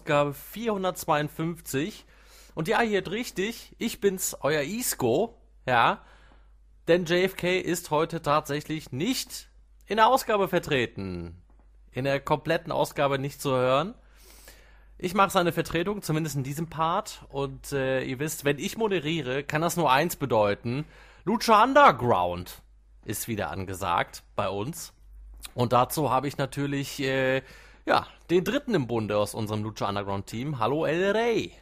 Ausgabe 452. Und ja, habt richtig, ich bin's, euer Isco, ja. Denn JFK ist heute tatsächlich nicht in der Ausgabe vertreten. In der kompletten Ausgabe nicht zu hören. Ich mache seine Vertretung, zumindest in diesem Part. Und äh, ihr wisst, wenn ich moderiere, kann das nur eins bedeuten. Lucha Underground ist wieder angesagt bei uns. Und dazu habe ich natürlich äh, ja, den dritten im Bunde aus unserem Lucha Underground Team. Hallo El Rey.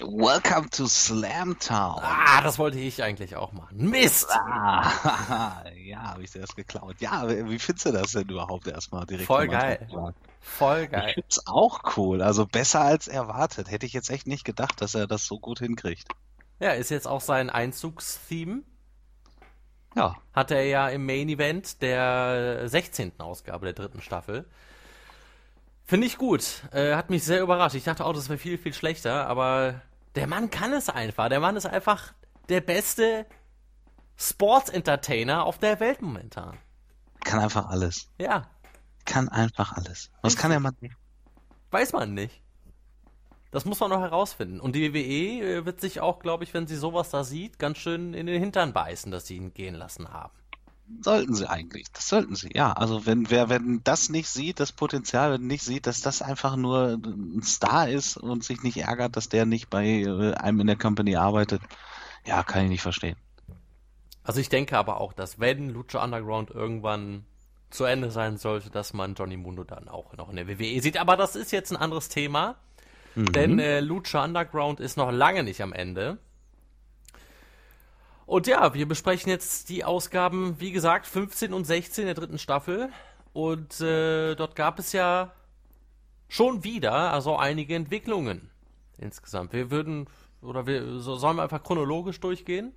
Welcome to Slamtown. Ah, das wollte ich eigentlich auch machen. Mist! Ah, ja, habe ich dir das geklaut. Ja, wie findest du das denn überhaupt erstmal direkt? Voll geil. Voll geil. Ich find's auch cool. Also besser als erwartet. Hätte ich jetzt echt nicht gedacht, dass er das so gut hinkriegt. Ja, ist jetzt auch sein Einzugstheme. Ja. Hatte er ja im Main Event der 16. Ausgabe der dritten Staffel. Finde ich gut. Äh, hat mich sehr überrascht. Ich dachte auch, das wäre viel, viel schlechter, aber der Mann kann es einfach. Der Mann ist einfach der beste Sports-Entertainer auf der Welt momentan. Kann einfach alles. Ja. Kann einfach alles. Was kann der Mann nicht? Weiß man nicht. Das muss man noch herausfinden. Und die WWE äh, wird sich auch, glaube ich, wenn sie sowas da sieht, ganz schön in den Hintern beißen, dass sie ihn gehen lassen haben. Sollten sie eigentlich. Das sollten sie, ja. Also wenn wer wenn das nicht sieht, das Potenzial nicht sieht, dass das einfach nur ein Star ist und sich nicht ärgert, dass der nicht bei äh, einem in der Company arbeitet, ja, kann ich nicht verstehen. Also ich denke aber auch, dass wenn Lucha Underground irgendwann zu Ende sein sollte, dass man Johnny Mundo dann auch noch in der WWE sieht. Aber das ist jetzt ein anderes Thema. Mhm. Denn äh, Lucha Underground ist noch lange nicht am Ende. Und ja, wir besprechen jetzt die Ausgaben, wie gesagt, 15 und 16 der dritten Staffel. Und äh, dort gab es ja schon wieder also einige Entwicklungen insgesamt. Wir würden, oder wir so, sollen wir einfach chronologisch durchgehen?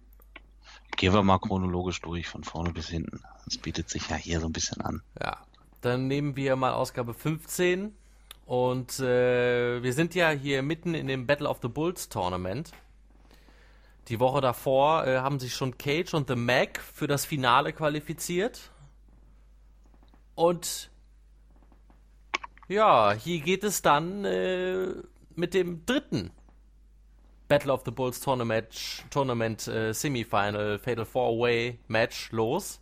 Gehen wir mal chronologisch durch, von vorne bis hinten. Das bietet sich ja hier so ein bisschen an. Ja, dann nehmen wir mal Ausgabe 15. Und äh, wir sind ja hier mitten in dem Battle of the Bulls Tournament. Die Woche davor äh, haben sich schon Cage und The Mac für das Finale qualifiziert. Und ja, hier geht es dann äh, mit dem dritten Battle of the Bulls Tournament, Tournament äh, Semifinal Fatal Four Way Match los.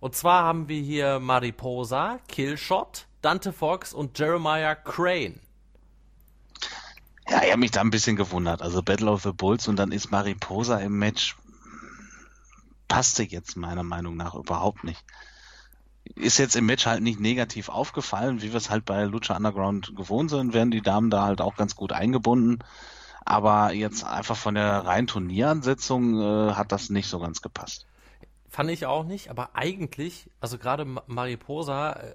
Und zwar haben wir hier Mariposa, Killshot, Dante Fox und Jeremiah Crane. Ja, ich habe mich da ein bisschen gewundert. Also Battle of the Bulls und dann ist Mariposa im Match. Passte jetzt meiner Meinung nach überhaupt nicht. Ist jetzt im Match halt nicht negativ aufgefallen, wie wir es halt bei Lucha Underground gewohnt sind, werden die Damen da halt auch ganz gut eingebunden. Aber jetzt einfach von der reinen Turnieransetzung äh, hat das nicht so ganz gepasst. Fand ich auch nicht, aber eigentlich, also gerade Mariposa, äh,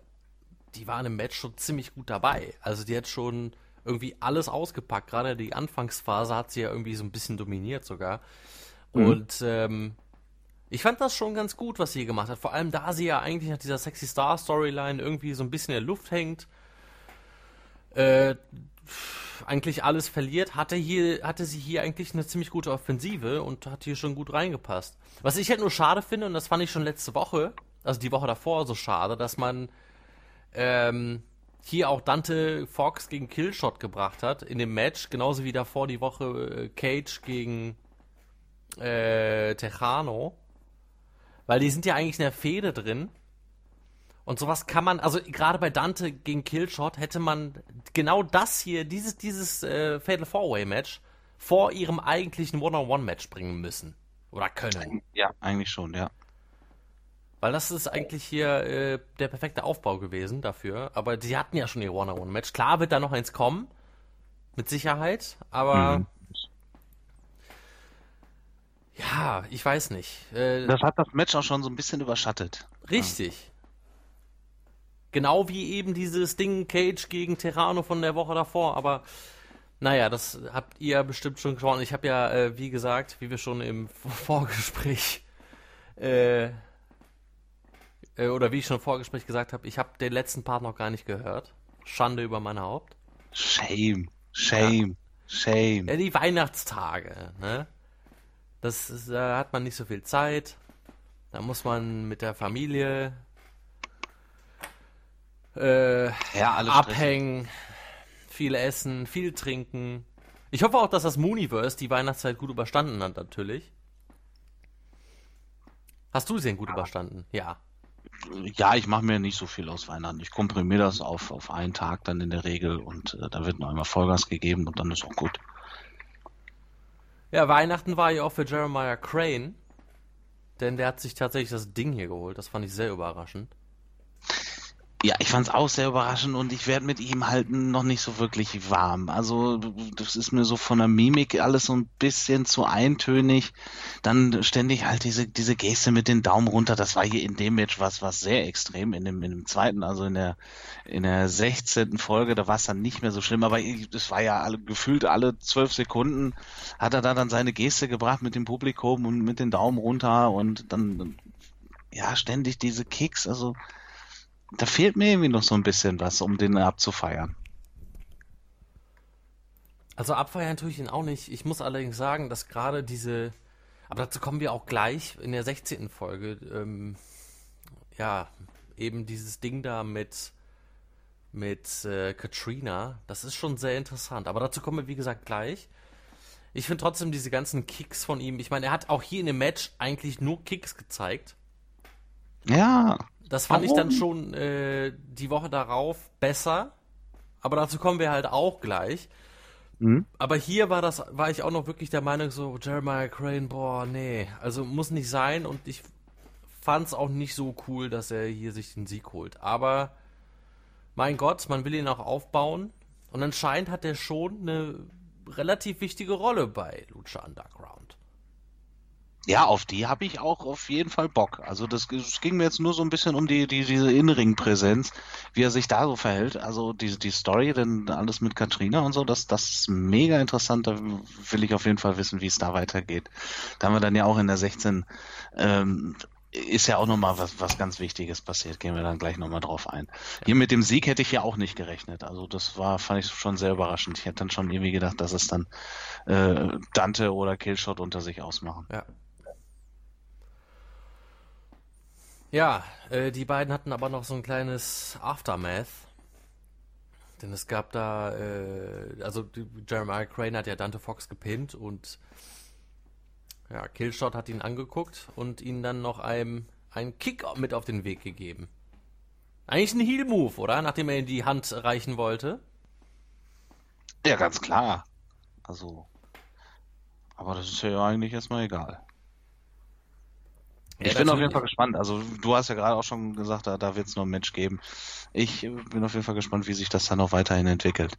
die waren im Match schon ziemlich gut dabei. Also die hat schon irgendwie alles ausgepackt. Gerade die Anfangsphase hat sie ja irgendwie so ein bisschen dominiert sogar. Mhm. Und ähm, ich fand das schon ganz gut, was sie gemacht hat. Vor allem, da sie ja eigentlich nach dieser Sexy Star Storyline irgendwie so ein bisschen in der Luft hängt. Äh, eigentlich alles verliert, hatte hier, hatte sie hier eigentlich eine ziemlich gute Offensive und hat hier schon gut reingepasst. Was ich halt nur schade finde, und das fand ich schon letzte Woche, also die Woche davor so schade, dass man ähm, hier auch Dante Fox gegen Killshot gebracht hat in dem Match, genauso wie davor die Woche äh, Cage gegen äh, Tejano. Weil die sind ja eigentlich in der Fehde drin. Und sowas kann man, also gerade bei Dante gegen Killshot hätte man genau das hier, dieses, dieses äh, Fatal Four-Way Match vor ihrem eigentlichen One-on-One-Match bringen müssen. Oder können. Ja, eigentlich schon, ja. Weil das ist eigentlich hier äh, der perfekte Aufbau gewesen dafür. Aber sie hatten ja schon ihr One-on-One-Match. Klar wird da noch eins kommen. Mit Sicherheit. Aber. Mhm. Ja, ich weiß nicht. Äh, das hat das Match auch schon so ein bisschen überschattet. Richtig. Ja. Genau wie eben dieses Ding Cage gegen Terrano von der Woche davor. Aber naja, das habt ihr bestimmt schon geschaut. Ich habe ja, äh, wie gesagt, wie wir schon im Vorgespräch äh, äh, oder wie ich schon im Vorgespräch gesagt habe, ich habe den letzten Part noch gar nicht gehört. Schande über mein Haupt. Shame, shame, ja. shame. Ja, die Weihnachtstage, ne? Das ist, da hat man nicht so viel Zeit. Da muss man mit der Familie äh, ja, abhängen. viel essen, viel trinken. Ich hoffe auch, dass das Mooniverse die Weihnachtszeit gut überstanden hat, natürlich. Hast du sie denn gut ja. überstanden? Ja. Ja, ich mache mir nicht so viel aus Weihnachten. Ich komprimiere das auf, auf einen Tag dann in der Regel und äh, da wird noch einmal Vollgas gegeben und dann ist auch gut. Ja, Weihnachten war ja auch für Jeremiah Crane, denn der hat sich tatsächlich das Ding hier geholt. Das fand ich sehr überraschend. Ja, ich fand es auch sehr überraschend und ich werde mit ihm halt noch nicht so wirklich warm. Also das ist mir so von der Mimik alles so ein bisschen zu eintönig. Dann ständig halt diese, diese Geste mit den Daumen runter. Das war hier in dem Match was, was sehr extrem. In dem, in dem zweiten, also in der, in der 16. Folge, da war es dann nicht mehr so schlimm. Aber das war ja alle, gefühlt alle zwölf Sekunden hat er da dann seine Geste gebracht mit dem Publikum und mit den Daumen runter und dann, ja, ständig diese Kicks. Also da fehlt mir irgendwie noch so ein bisschen was, um den abzufeiern. Also abfeiern tue ich ihn auch nicht. Ich muss allerdings sagen, dass gerade diese, aber dazu kommen wir auch gleich in der 16. Folge, ähm, ja, eben dieses Ding da mit, mit äh, Katrina, das ist schon sehr interessant. Aber dazu kommen wir, wie gesagt, gleich. Ich finde trotzdem diese ganzen Kicks von ihm, ich meine, er hat auch hier in dem Match eigentlich nur Kicks gezeigt. Ja. Das fand Warum? ich dann schon äh, die Woche darauf besser. Aber dazu kommen wir halt auch gleich. Mhm. Aber hier war das, war ich auch noch wirklich der Meinung, so, Jeremiah Crane, boah, nee, also muss nicht sein und ich fand es auch nicht so cool, dass er hier sich den Sieg holt. Aber mein Gott, man will ihn auch aufbauen und anscheinend hat er schon eine relativ wichtige Rolle bei Lucha Underground. Ja, auf die habe ich auch auf jeden Fall Bock. Also das, das, ging mir jetzt nur so ein bisschen um die, die diese Innenring-Präsenz, wie er sich da so verhält. Also die, die Story, denn alles mit Katrina und so, das, das ist mega interessant. Da will ich auf jeden Fall wissen, wie es da weitergeht. Da haben wir dann ja auch in der 16 ähm, ist ja auch nochmal was, was ganz Wichtiges passiert. Gehen wir dann gleich nochmal drauf ein. Hier mit dem Sieg hätte ich ja auch nicht gerechnet. Also das war, fand ich schon sehr überraschend. Ich hätte dann schon irgendwie gedacht, dass es dann äh, Dante oder Killshot unter sich ausmachen. Ja. Ja, äh, die beiden hatten aber noch so ein kleines Aftermath. Denn es gab da, äh, also Jeremiah Crane hat ja Dante Fox gepinnt und ja, Killshot hat ihn angeguckt und ihn dann noch einem einen Kick mit auf den Weg gegeben. Eigentlich ein Heel-Move, oder? Nachdem er ihm die Hand reichen wollte. Ja, ganz klar. Also. Aber das ist ja eigentlich erstmal egal. Ich ja, bin auf jeden Fall gespannt. Also du hast ja gerade auch schon gesagt, da, da wird es noch ein Match geben. Ich bin auf jeden Fall gespannt, wie sich das dann noch weiterhin entwickelt.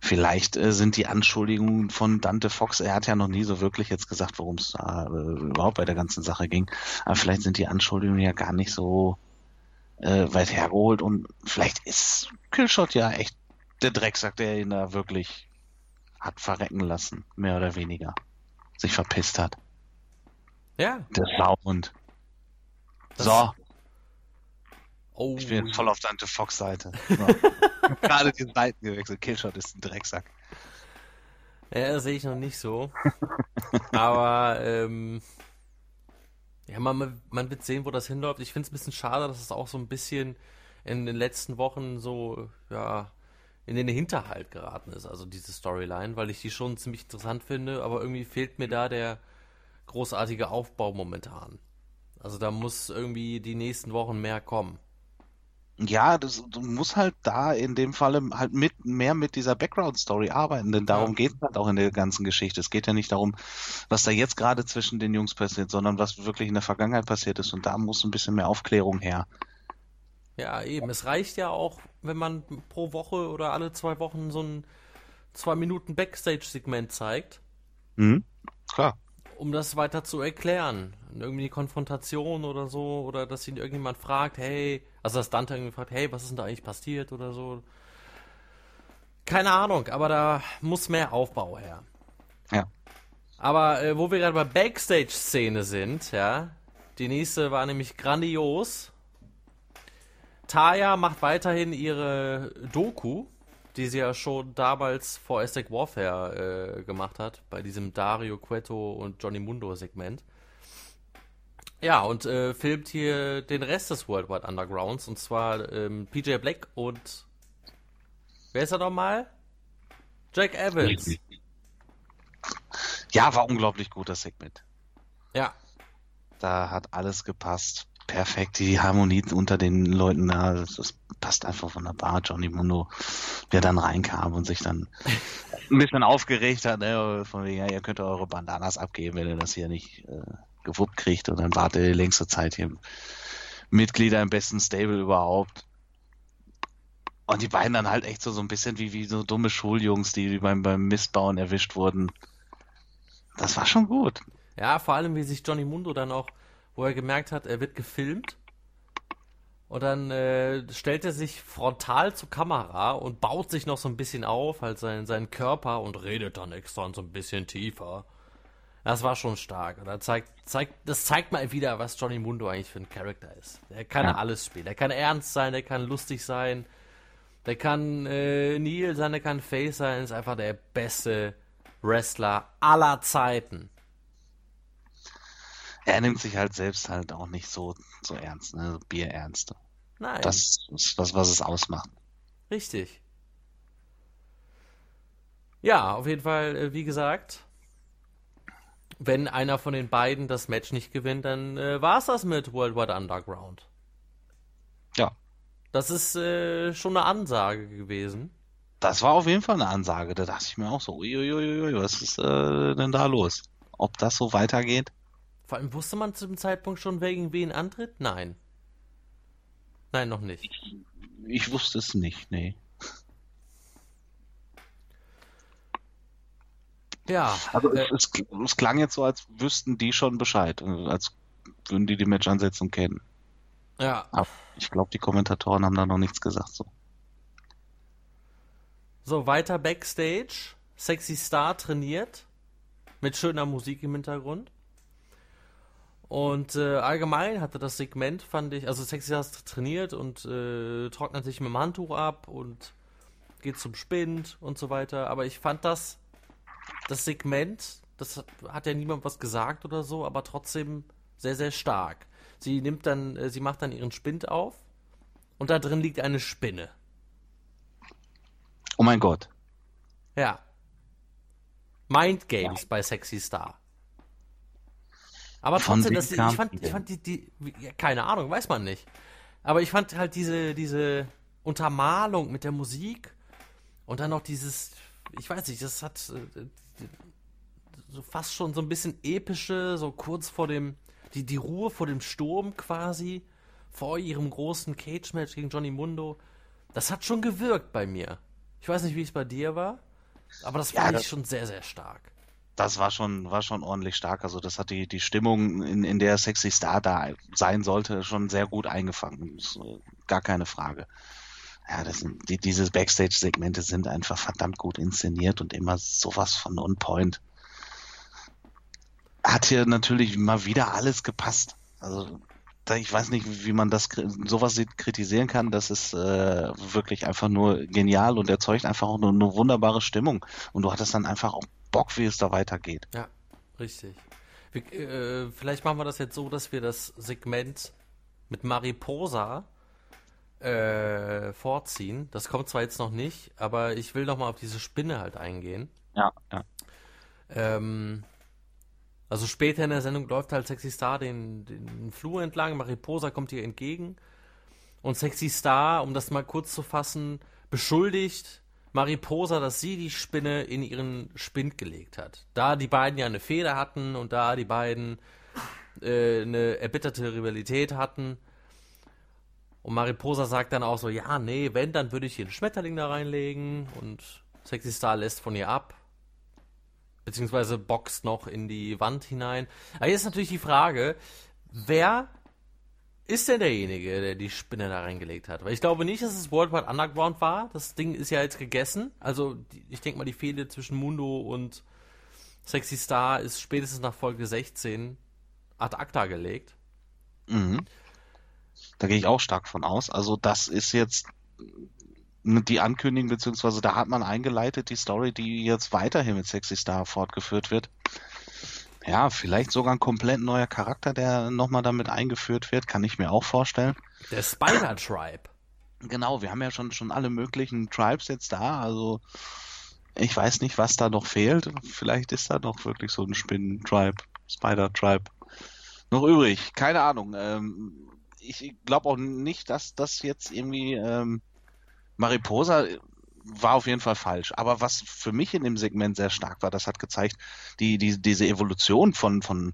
Vielleicht äh, sind die Anschuldigungen von Dante Fox, er hat ja noch nie so wirklich jetzt gesagt, worum es äh, überhaupt bei der ganzen Sache ging. Aber vielleicht sind die Anschuldigungen ja gar nicht so äh, weit hergeholt und vielleicht ist Killshot ja echt der Drecksack, der ihn da wirklich hat verrecken lassen, mehr oder weniger. Sich verpisst hat. Ja. Der Sauhund. So. Oh. Ich bin jetzt voll auf Dante Fox Seite. So. Gerade die Seiten gewechselt. Killshot ist ein Drecksack. Ja, das sehe ich noch nicht so. Aber ähm, ja, man, man wird sehen, wo das hinläuft. Ich finde es ein bisschen schade, dass es auch so ein bisschen in den letzten Wochen so, ja, in den Hinterhalt geraten ist, also diese Storyline, weil ich die schon ziemlich interessant finde, aber irgendwie fehlt mir da der großartige Aufbau momentan. Also da muss irgendwie die nächsten Wochen mehr kommen. Ja, das, du musst halt da in dem Falle halt mit mehr mit dieser Background-Story arbeiten, denn darum ja. geht es halt auch in der ganzen Geschichte. Es geht ja nicht darum, was da jetzt gerade zwischen den Jungs passiert, sondern was wirklich in der Vergangenheit passiert ist. Und da muss ein bisschen mehr Aufklärung her. Ja, eben. Es reicht ja auch, wenn man pro Woche oder alle zwei Wochen so ein zwei Minuten Backstage-Segment zeigt. Mhm, klar um das weiter zu erklären. Irgendwie Konfrontation oder so, oder dass ihn irgendjemand fragt, hey, also dass Dante irgendwie fragt, hey, was ist denn da eigentlich passiert oder so. Keine Ahnung, aber da muss mehr Aufbau her. Ja. Aber äh, wo wir gerade bei Backstage-Szene sind, ja, die nächste war nämlich grandios. Taya macht weiterhin ihre Doku die sie ja schon damals vor Aztec Warfare äh, gemacht hat, bei diesem Dario Cueto und Johnny Mundo Segment. Ja, und äh, filmt hier den Rest des Worldwide Undergrounds, und zwar ähm, PJ Black und wer ist er nochmal? Jack Evans. Ja, war unglaublich gut, das Segment. Ja. Da hat alles gepasst. Perfekt, die Harmonie unter den Leuten da, das, das passt einfach wunderbar. Johnny Mundo, der dann reinkam und sich dann ein bisschen aufgeregt hat, ne, von wegen, ja, ihr könnt eure Bandanas abgeben, wenn ihr das hier nicht äh, gewuppt kriegt und dann wartet die längste Zeit hier Mitglieder im besten Stable überhaupt. Und die beiden dann halt echt so, so ein bisschen wie, wie so dumme Schuljungs, die beim, beim Mistbauen erwischt wurden. Das war schon gut. Ja, vor allem wie sich Johnny Mundo dann auch, wo er gemerkt hat, er wird gefilmt. Und dann äh, stellt er sich frontal zur Kamera und baut sich noch so ein bisschen auf, halt seinen, seinen Körper und redet dann extra so ein bisschen tiefer. Das war schon stark. Und das zeigt, zeigt, das zeigt mal wieder, was Johnny Mundo eigentlich für ein Charakter ist. Er kann ja. alles spielen. Er kann ernst sein, er kann lustig sein, der kann äh, Neil sein, der kann Face sein, ist einfach der beste Wrestler aller Zeiten. Er nimmt sich halt selbst halt auch nicht so, so ernst, ne? Bierernst. Nein. Das ist das, was es ausmacht. Richtig. Ja, auf jeden Fall, äh, wie gesagt, wenn einer von den beiden das Match nicht gewinnt, dann äh, war es das mit World Wide Underground. Ja. Das ist äh, schon eine Ansage gewesen. Das war auf jeden Fall eine Ansage. Da dachte ich mir auch so, uiuiui, was ist äh, denn da los? Ob das so weitergeht? Vor allem wusste man zu dem Zeitpunkt schon, wer gegen wen antritt? Nein. Nein, noch nicht. Ich, ich wusste es nicht, nee. Ja. Also äh, es, es, klang jetzt so, als wüssten die schon Bescheid, als würden die die Match-Ansetzung kennen. Ja. Aber ich glaube, die Kommentatoren haben da noch nichts gesagt. So. so, weiter Backstage. Sexy Star trainiert. Mit schöner Musik im Hintergrund. Und äh, allgemein hatte das Segment, fand ich, also Sexy Star trainiert und äh, trocknet sich mit dem Handtuch ab und geht zum Spind und so weiter. Aber ich fand das, das Segment, das hat, hat ja niemand was gesagt oder so, aber trotzdem sehr, sehr stark. Sie nimmt dann, äh, sie macht dann ihren Spind auf und da drin liegt eine Spinne. Oh mein Gott. Ja. Mind Games ja. bei Sexy Star. Aber trotzdem, das, ich fand, ich fand die, die ja, keine Ahnung, weiß man nicht. Aber ich fand halt diese, diese Untermalung mit der Musik und dann noch dieses, ich weiß nicht, das hat äh, so fast schon so ein bisschen epische, so kurz vor dem, die, die Ruhe vor dem Sturm quasi, vor ihrem großen Cage-Match gegen Johnny Mundo, das hat schon gewirkt bei mir. Ich weiß nicht, wie es bei dir war, aber das fand ja, ich schon sehr, sehr stark. Das war schon, war schon ordentlich stark. Also das hat die, die Stimmung, in, in der Sexy Star da sein sollte, schon sehr gut eingefangen. Äh, gar keine Frage. Ja, das sind, die, diese Backstage-Segmente sind einfach verdammt gut inszeniert und immer sowas von on point hat hier natürlich mal wieder alles gepasst. Also ich weiß nicht, wie man das sowas kritisieren kann. Das ist äh, wirklich einfach nur genial und erzeugt einfach auch nur eine wunderbare Stimmung. Und du hattest dann einfach auch Bock, wie es da weitergeht. Ja, richtig. Wir, äh, vielleicht machen wir das jetzt so, dass wir das Segment mit Mariposa äh, vorziehen. Das kommt zwar jetzt noch nicht, aber ich will noch mal auf diese Spinne halt eingehen. Ja, ja. Ähm, also später in der Sendung läuft halt Sexy Star den, den Flur entlang, Mariposa kommt ihr entgegen und Sexy Star, um das mal kurz zu fassen, beschuldigt Mariposa, dass sie die Spinne in ihren Spind gelegt hat. Da die beiden ja eine Feder hatten und da die beiden äh, eine erbitterte Rivalität hatten. Und Mariposa sagt dann auch so, ja, nee, wenn, dann würde ich hier einen Schmetterling da reinlegen. Und Sexy Star lässt von ihr ab beziehungsweise boxt noch in die Wand hinein. Aber jetzt ist natürlich die Frage, wer ist denn derjenige, der die Spinne da reingelegt hat? Weil ich glaube nicht, dass es Worldwide Underground war. Das Ding ist ja jetzt gegessen. Also ich denke mal, die Fehde zwischen Mundo und Sexy Star ist spätestens nach Folge 16 ad acta gelegt. Mhm. Da gehe ich auch stark von aus. Also das ist jetzt die Ankündigung, beziehungsweise da hat man eingeleitet die Story, die jetzt weiterhin mit Sexy Star fortgeführt wird. Ja, vielleicht sogar ein komplett neuer Charakter, der nochmal damit eingeführt wird, kann ich mir auch vorstellen. Der Spider-Tribe. Genau, wir haben ja schon, schon alle möglichen Tribes jetzt da, also Ich weiß nicht, was da noch fehlt. Vielleicht ist da noch wirklich so ein Spinnen-Tribe, Spider-Tribe noch übrig. Keine Ahnung. Ähm, ich glaube auch nicht, dass das jetzt irgendwie ähm, Mariposa war auf jeden Fall falsch. Aber was für mich in dem Segment sehr stark war, das hat gezeigt, die, die, diese Evolution von, von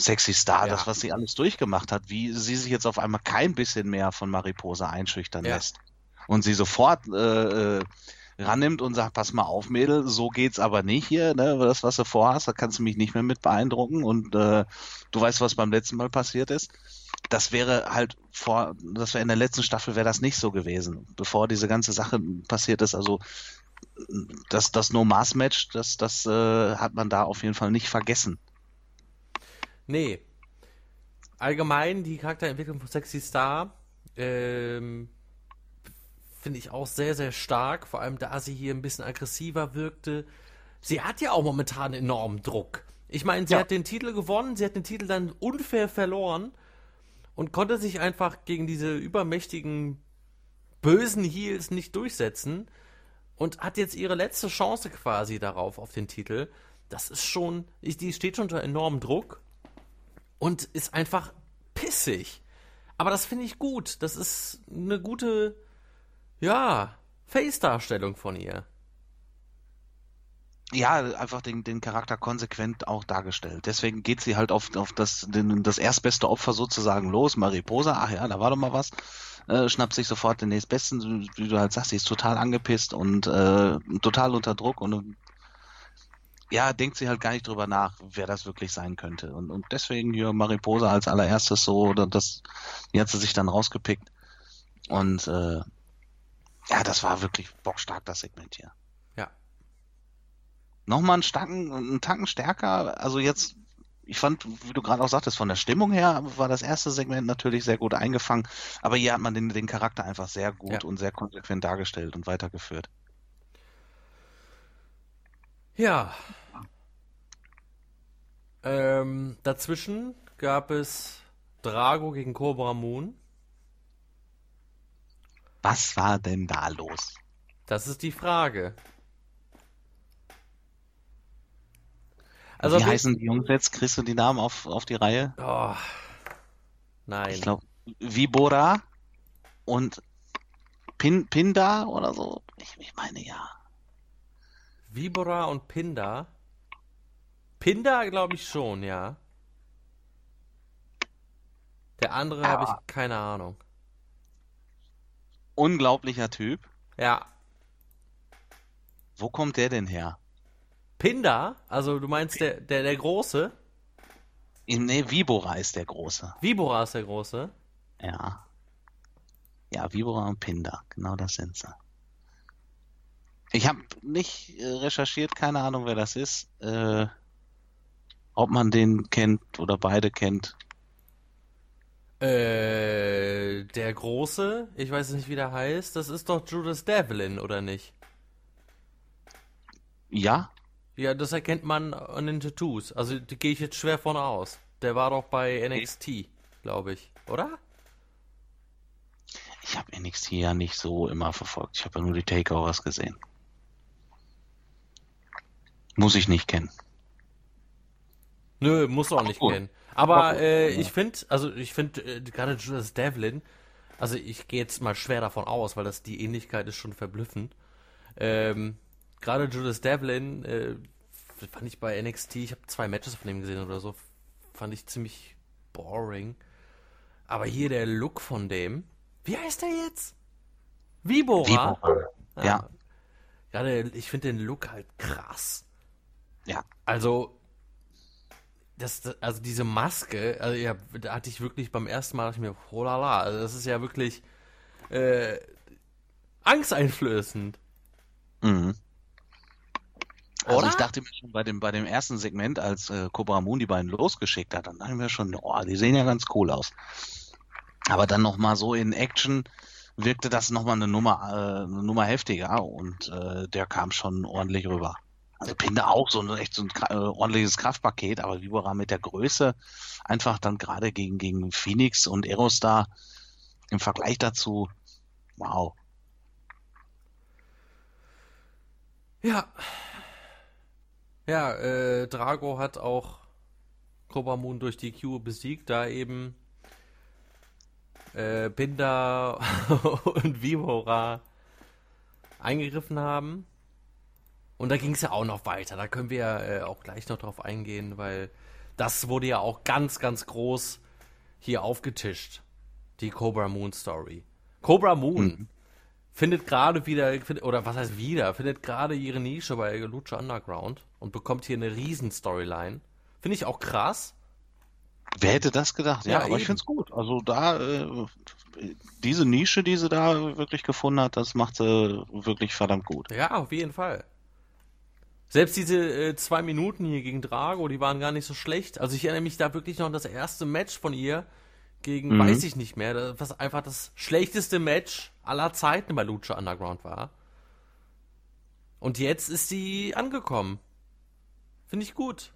Sexy Star, ja. das, was sie alles durchgemacht hat, wie sie sich jetzt auf einmal kein bisschen mehr von Mariposa einschüchtern ja. lässt. Und sie sofort äh, äh, rannimmt und sagt, pass mal auf, Mädel, so geht's aber nicht hier, ne? Das, was du vorhast, da kannst du mich nicht mehr mit beeindrucken und äh, du weißt, was beim letzten Mal passiert ist. Das wäre halt vor, das wäre in der letzten Staffel wäre das nicht so gewesen, bevor diese ganze Sache passiert ist. Also das, das No-Maß-Match, das, das äh, hat man da auf jeden Fall nicht vergessen. Nee. Allgemein die Charakterentwicklung von Sexy Star ähm, finde ich auch sehr, sehr stark. Vor allem, da sie hier ein bisschen aggressiver wirkte. Sie hat ja auch momentan enormen Druck. Ich meine, sie ja. hat den Titel gewonnen, sie hat den Titel dann unfair verloren und konnte sich einfach gegen diese übermächtigen, bösen Heels nicht durchsetzen und hat jetzt ihre letzte Chance quasi darauf, auf den Titel. Das ist schon, die steht schon unter enormem Druck und ist einfach pissig. Aber das finde ich gut. Das ist eine gute, ja, Face-Darstellung von ihr. Ja, einfach den, den Charakter konsequent auch dargestellt. Deswegen geht sie halt auf, auf das, den, das erstbeste Opfer sozusagen los. Mariposa, ach ja, da war doch mal was. Äh, schnappt sich sofort den nächstbesten, wie du halt sagst, sie ist total angepisst und äh, total unter Druck und ja, denkt sie halt gar nicht drüber nach, wer das wirklich sein könnte. Und, und deswegen hier Mariposa als allererstes so, oder das, die hat sie sich dann rausgepickt. Und äh, ja, das war wirklich bockstark, das Segment hier. Nochmal einen starken, einen Tacken stärker. Also jetzt, ich fand, wie du gerade auch sagtest, von der Stimmung her war das erste Segment natürlich sehr gut eingefangen. Aber hier hat man den, den Charakter einfach sehr gut ja. und sehr konsequent dargestellt und weitergeführt. Ja. Ähm, dazwischen gab es Drago gegen Cobra Moon. Was war denn da los? Das ist die Frage. Also Wie heißen die Jungs jetzt? Kriegst du die Namen auf, auf die Reihe? Oh, nein. Ich glaube, Vibora und Pin, Pinda oder so. Ich, ich meine ja. Vibora und Pinda? Pinda glaube ich schon, ja. Der andere ja. habe ich keine Ahnung unglaublicher Typ. Ja. Wo kommt der denn her? Pinda? Also du meinst der, der, der Große? Nee, Vibora ist der Große. Vibora ist der Große? Ja. Ja, Vibora und Pinda, genau das sind sie. Ich habe nicht äh, recherchiert, keine Ahnung, wer das ist. Äh, ob man den kennt oder beide kennt, äh, der Große, ich weiß nicht, wie der heißt, das ist doch Judas Devlin, oder nicht? Ja. Ja, das erkennt man an den Tattoos. Also, die gehe ich jetzt schwer von aus. Der war doch bei NXT, glaube ich, oder? Ich habe NXT ja nicht so immer verfolgt. Ich habe ja nur die Takeovers gesehen. Muss ich nicht kennen. Nö, muss auch nicht Ach, kennen. Aber äh, ich finde, also ich finde äh, gerade Judas Devlin, also ich gehe jetzt mal schwer davon aus, weil das die Ähnlichkeit ist schon verblüffend. Ähm, gerade Judas Devlin äh, fand ich bei NXT, ich habe zwei Matches von ihm gesehen oder so, fand ich ziemlich boring. Aber hier der Look von dem, wie heißt der jetzt? Vibora. Vibora. Ja. ja. Gerade ich finde den Look halt krass. Ja. Also das, also diese Maske, also ja, da hatte ich wirklich beim ersten Mal, dachte ich mir, oh la la, also das ist ja wirklich äh, angsteinflößend. Mhm. Also Oder? ich dachte mir schon bei dem, bei dem ersten Segment, als äh, Cobra Moon die beiden losgeschickt hat, dann dachte ich mir schon, oh, die sehen ja ganz cool aus. Aber dann nochmal so in Action wirkte das nochmal eine Nummer, äh, eine Nummer heftiger und äh, der kam schon ordentlich rüber. Also Pinde auch so ein echt so ein äh, ordentliches Kraftpaket, aber Vibora mit der Größe einfach dann gerade gegen, gegen Phoenix und Aerostar im Vergleich dazu, wow. Ja. Ja, äh, Drago hat auch Cobra Moon durch die Q besiegt, da eben äh, Binder und Vivora eingegriffen haben. Und da ging es ja auch noch weiter. Da können wir äh, auch gleich noch drauf eingehen, weil das wurde ja auch ganz, ganz groß hier aufgetischt. Die Cobra Moon Story. Cobra Moon mhm. findet gerade wieder, oder was heißt wieder, findet gerade ihre Nische bei Lucha Underground und bekommt hier eine riesen Storyline. Finde ich auch krass. Wer hätte das gedacht? Ja, ja aber eben. ich finde es gut. Also da, äh, diese Nische, die sie da wirklich gefunden hat, das macht sie wirklich verdammt gut. Ja, auf jeden Fall. Selbst diese äh, zwei Minuten hier gegen Drago, die waren gar nicht so schlecht. Also ich erinnere mich da wirklich noch an das erste Match von ihr gegen, mhm. weiß ich nicht mehr, was einfach das schlechteste Match aller Zeiten bei Lucha Underground war. Und jetzt ist sie angekommen. Finde ich gut.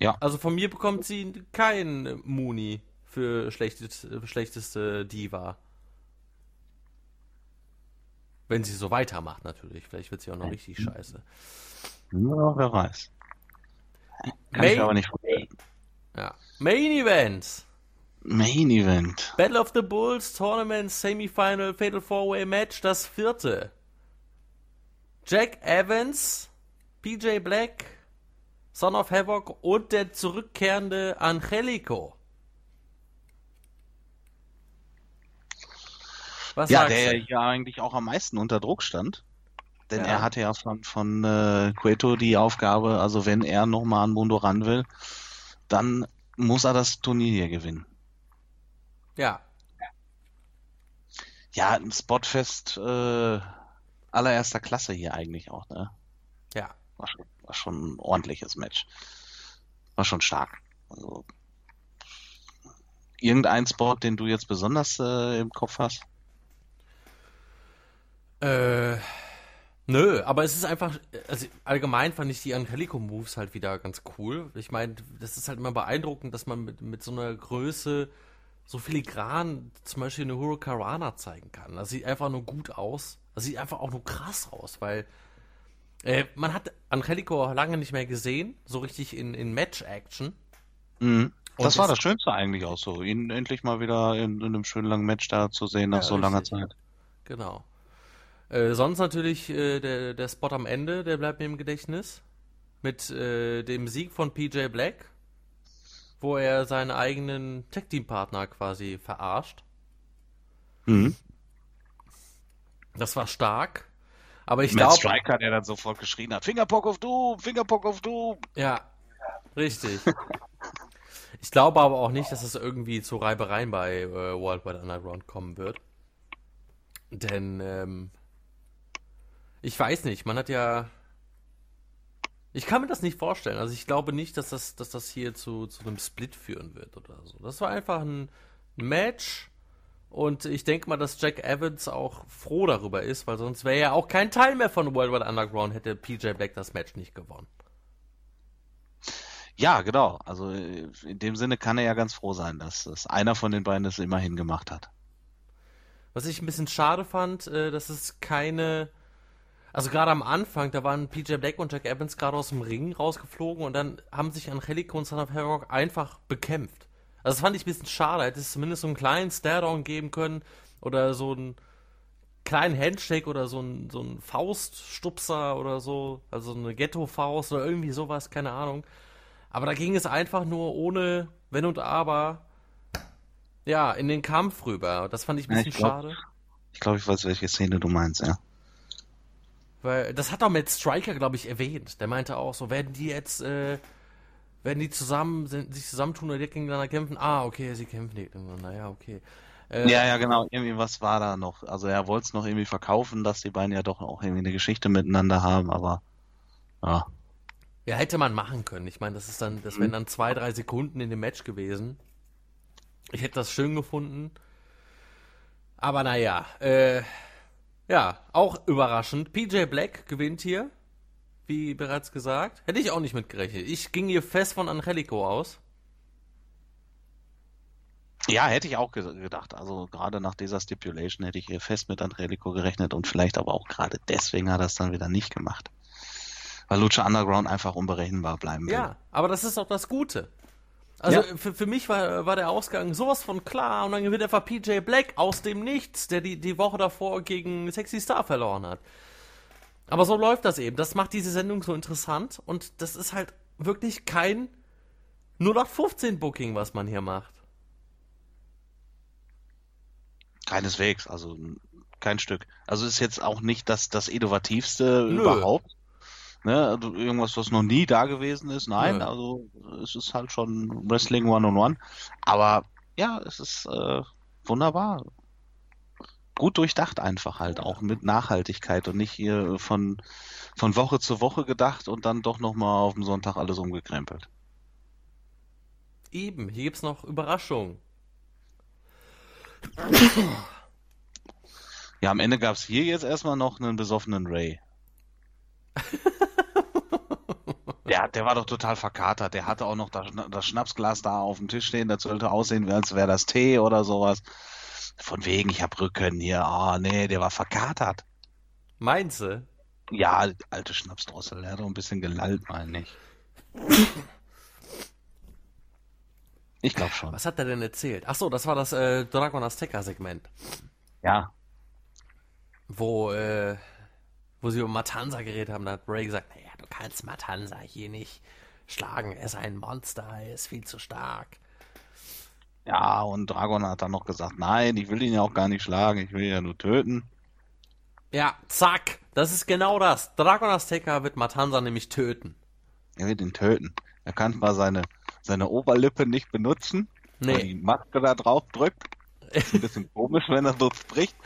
Ja. Also von mir bekommt sie kein Muni für schlechtes, schlechteste Diva. Wenn sie so weitermacht, natürlich. Vielleicht wird sie auch noch richtig scheiße. Ja, wer weiß. Kann Main, ich aber nicht vorstellen. Ja. Main Event. Main Event. Battle of the Bulls Tournament Semifinal Fatal Four Way Match, das vierte. Jack Evans, PJ Black, Son of Havoc und der zurückkehrende Angelico. Was ja, der ja eigentlich auch am meisten unter Druck stand. Denn ja. er hatte ja von, von äh, Cueto die Aufgabe, also wenn er nochmal an Mundo ran will, dann muss er das Turnier hier gewinnen. Ja. Ja, ein Spotfest äh, allererster Klasse hier eigentlich auch, ne? Ja. War schon, war schon ein ordentliches Match. War schon stark. Also, irgendein Spot, den du jetzt besonders äh, im Kopf hast? Äh, nö, aber es ist einfach, also allgemein fand ich die Angelico-Moves halt wieder ganz cool. Ich meine, das ist halt immer beeindruckend, dass man mit, mit so einer Größe so filigran zum Beispiel eine Hurricanrana zeigen kann. Das sieht einfach nur gut aus. Das sieht einfach auch nur krass aus, weil äh, man hat Angelico lange nicht mehr gesehen, so richtig in, in Match-Action. Mhm. Das war das Schönste eigentlich auch so, ihn endlich mal wieder in, in einem schönen langen Match da zu sehen nach ja, so langer richtig. Zeit. Genau. Äh, sonst natürlich äh, der, der Spot am Ende, der bleibt mir im Gedächtnis. Mit äh, dem Sieg von PJ Black, wo er seinen eigenen Tech-Team-Partner quasi verarscht. Mhm. Das war stark. Aber ich glaube. Striker, der dann sofort geschrien hat: Fingerpock auf du, Fingerpock auf du. Ja, richtig. ich glaube aber auch nicht, dass es irgendwie zu Reibereien bei äh, Worldwide Underground kommen wird. Denn ähm, ich weiß nicht, man hat ja. Ich kann mir das nicht vorstellen. Also ich glaube nicht, dass das, dass das hier zu, zu einem Split führen wird oder so. Das war einfach ein Match. Und ich denke mal, dass Jack Evans auch froh darüber ist, weil sonst wäre ja auch kein Teil mehr von World Wide Underground, hätte PJ Black das Match nicht gewonnen. Ja, genau. Also in dem Sinne kann er ja ganz froh sein, dass, dass einer von den beiden das immerhin gemacht hat. Was ich ein bisschen schade fand, äh, dass es keine also gerade am Anfang, da waren PJ Black und Jack Evans gerade aus dem Ring rausgeflogen und dann haben sich Angelico und Son of Havoc einfach bekämpft. Also das fand ich ein bisschen schade. Hätte es zumindest so einen kleinen Stare-Down geben können oder so einen kleinen Handshake oder so ein, so ein Fauststupser oder so, also eine Ghetto-Faust oder irgendwie sowas, keine Ahnung. Aber da ging es einfach nur ohne Wenn und Aber, ja, in den Kampf rüber. Das fand ich ein bisschen ja, ich glaub, schade. Ich glaube, ich weiß, welche Szene du meinst, ja. Weil, das hat auch Matt Striker, glaube ich, erwähnt. Der meinte auch so, werden die jetzt, äh, werden die zusammen, sich zusammentun oder gegeneinander kämpfen? Ah, okay, sie kämpfen gegeneinander, naja, okay. Äh, ja, ja, genau. Irgendwie was war da noch? Also er wollte es noch irgendwie verkaufen, dass die beiden ja doch auch irgendwie eine Geschichte miteinander haben, aber ja. Ja, hätte man machen können. Ich meine, das ist dann, das wären mhm. dann zwei, drei Sekunden in dem Match gewesen. Ich hätte das schön gefunden. Aber naja, äh, ja, auch überraschend. PJ Black gewinnt hier, wie bereits gesagt. Hätte ich auch nicht mitgerechnet. Ich ging hier fest von Angelico aus. Ja, hätte ich auch gedacht. Also gerade nach dieser Stipulation hätte ich hier fest mit Angelico gerechnet und vielleicht aber auch gerade deswegen hat er es dann wieder nicht gemacht. Weil Lucha Underground einfach unberechenbar bleiben will. Ja, aber das ist auch das Gute. Also Ja. für, für mich war, war der Ausgang sowas von klar und dann gewinnt einfach PJ Black aus dem Nichts, der die, die Woche davor gegen Sexy Star verloren hat. Aber so läuft das eben. Das macht diese Sendung so interessant und das ist halt wirklich kein 0815 Booking, was man hier macht. Keineswegs, also kein Stück. Also ist jetzt auch nicht das, das innovativste Nö. überhaupt. Ne, also irgendwas, was noch nie da gewesen ist. Nein, Nö. also es ist halt schon Wrestling One-on-One. Aber ja, es ist äh, wunderbar. Gut durchdacht einfach halt, auch mit Nachhaltigkeit und nicht hier von, von Woche zu Woche gedacht und dann doch nochmal auf dem Sonntag alles umgekrempelt. Eben, hier gibt's noch Überraschungen. Ja, am Ende gab's hier jetzt erstmal noch einen besoffenen Ray. Der, der war doch total verkatert. Der hatte auch noch das, das Schnapsglas da auf dem Tisch stehen. Das sollte aussehen, als wäre das Tee oder sowas. Von wegen, ich hab Rücken hier. Ah, nee, der war verkatert. Meinst du? Ja, alte Schnapsdrossel. Der hat doch ein bisschen gelallt, meine ich. Ich glaube schon. Was hat er denn erzählt? Ach so, das war das äh, Dragon Azteca Segment. Ja. wo, äh, wo sie über Matanza geredet haben, da hat Bray gesagt, naja, du kannst Matanza hier nicht schlagen, er ist ein Monster, er ist viel zu stark. Ja, und Dragon hat dann noch gesagt, nein, ich will ihn ja auch gar nicht schlagen, ich will ihn ja nur töten. Ja, zack, das ist genau das. Dragon Azteca wird Matanza nämlich töten. Er wird ihn töten. Er kann zwar seine, seine Oberlippe nicht benutzen, weil Nee, die Maske da drauf drückt. Ist ein bisschen komisch, wenn er so spricht.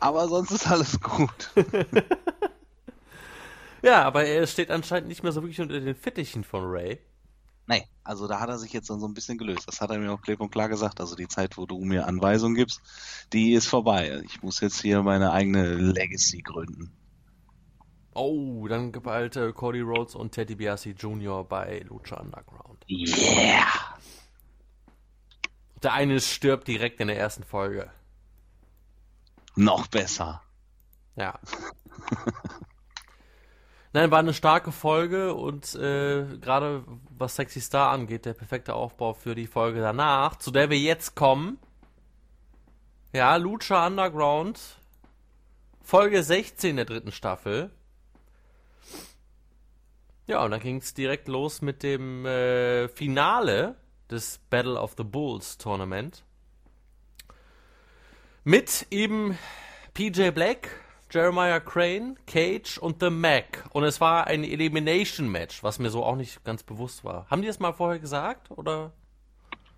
Aber sonst ist alles gut. ja, aber er steht anscheinend nicht mehr so wirklich unter den Fittichen von Ray. Nee, also da hat er sich jetzt dann so ein bisschen gelöst. Das hat er mir auch klipp und klar gesagt. Also die Zeit, wo du mir Anweisungen gibst, die ist vorbei. Ich muss jetzt hier meine eigene Legacy gründen. Oh, dann bald äh, Cody Rhodes und Teddy Biasi Jr. bei Lucha Underground. Yeah! Der eine stirbt direkt in der ersten Folge. Noch besser. Ja. Nein, war eine starke Folge und äh, gerade was Sexy Star angeht, der perfekte Aufbau für die Folge danach, zu der wir jetzt kommen. Ja, Lucha Underground, Folge 16 der dritten Staffel. Ja, und dann ging es direkt los mit dem äh, Finale des Battle of the Bulls Tournament. Mit eben PJ Black, Jeremiah Crane, Cage und The Mac. Und es war ein Elimination Match, was mir so auch nicht ganz bewusst war. Haben die das mal vorher gesagt? Oder?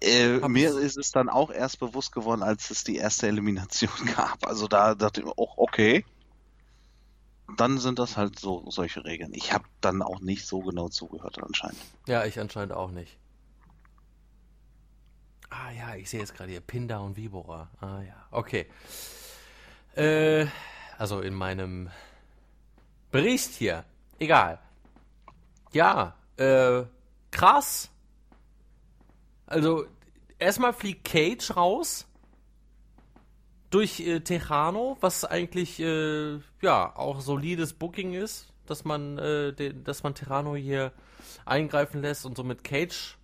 Äh, mir ist es dann auch erst bewusst geworden, als es die erste Elimination gab. Also da dachte ich mir, oh, okay. Dann sind das halt so solche Regeln. Ich habe dann auch nicht so genau zugehört anscheinend. Ja, ich anscheinend auch nicht. Ah ja, ich sehe jetzt gerade hier Pinda und Vibora. Ah ja, okay. Äh, also in meinem Bericht hier. Egal. Ja, äh, krass. Also, erstmal fliegt Cage raus. Durch äh, Tejano, was eigentlich, äh, ja, auch solides Booking ist, dass man, äh, den, dass man Tejano hier eingreifen lässt und somit Cage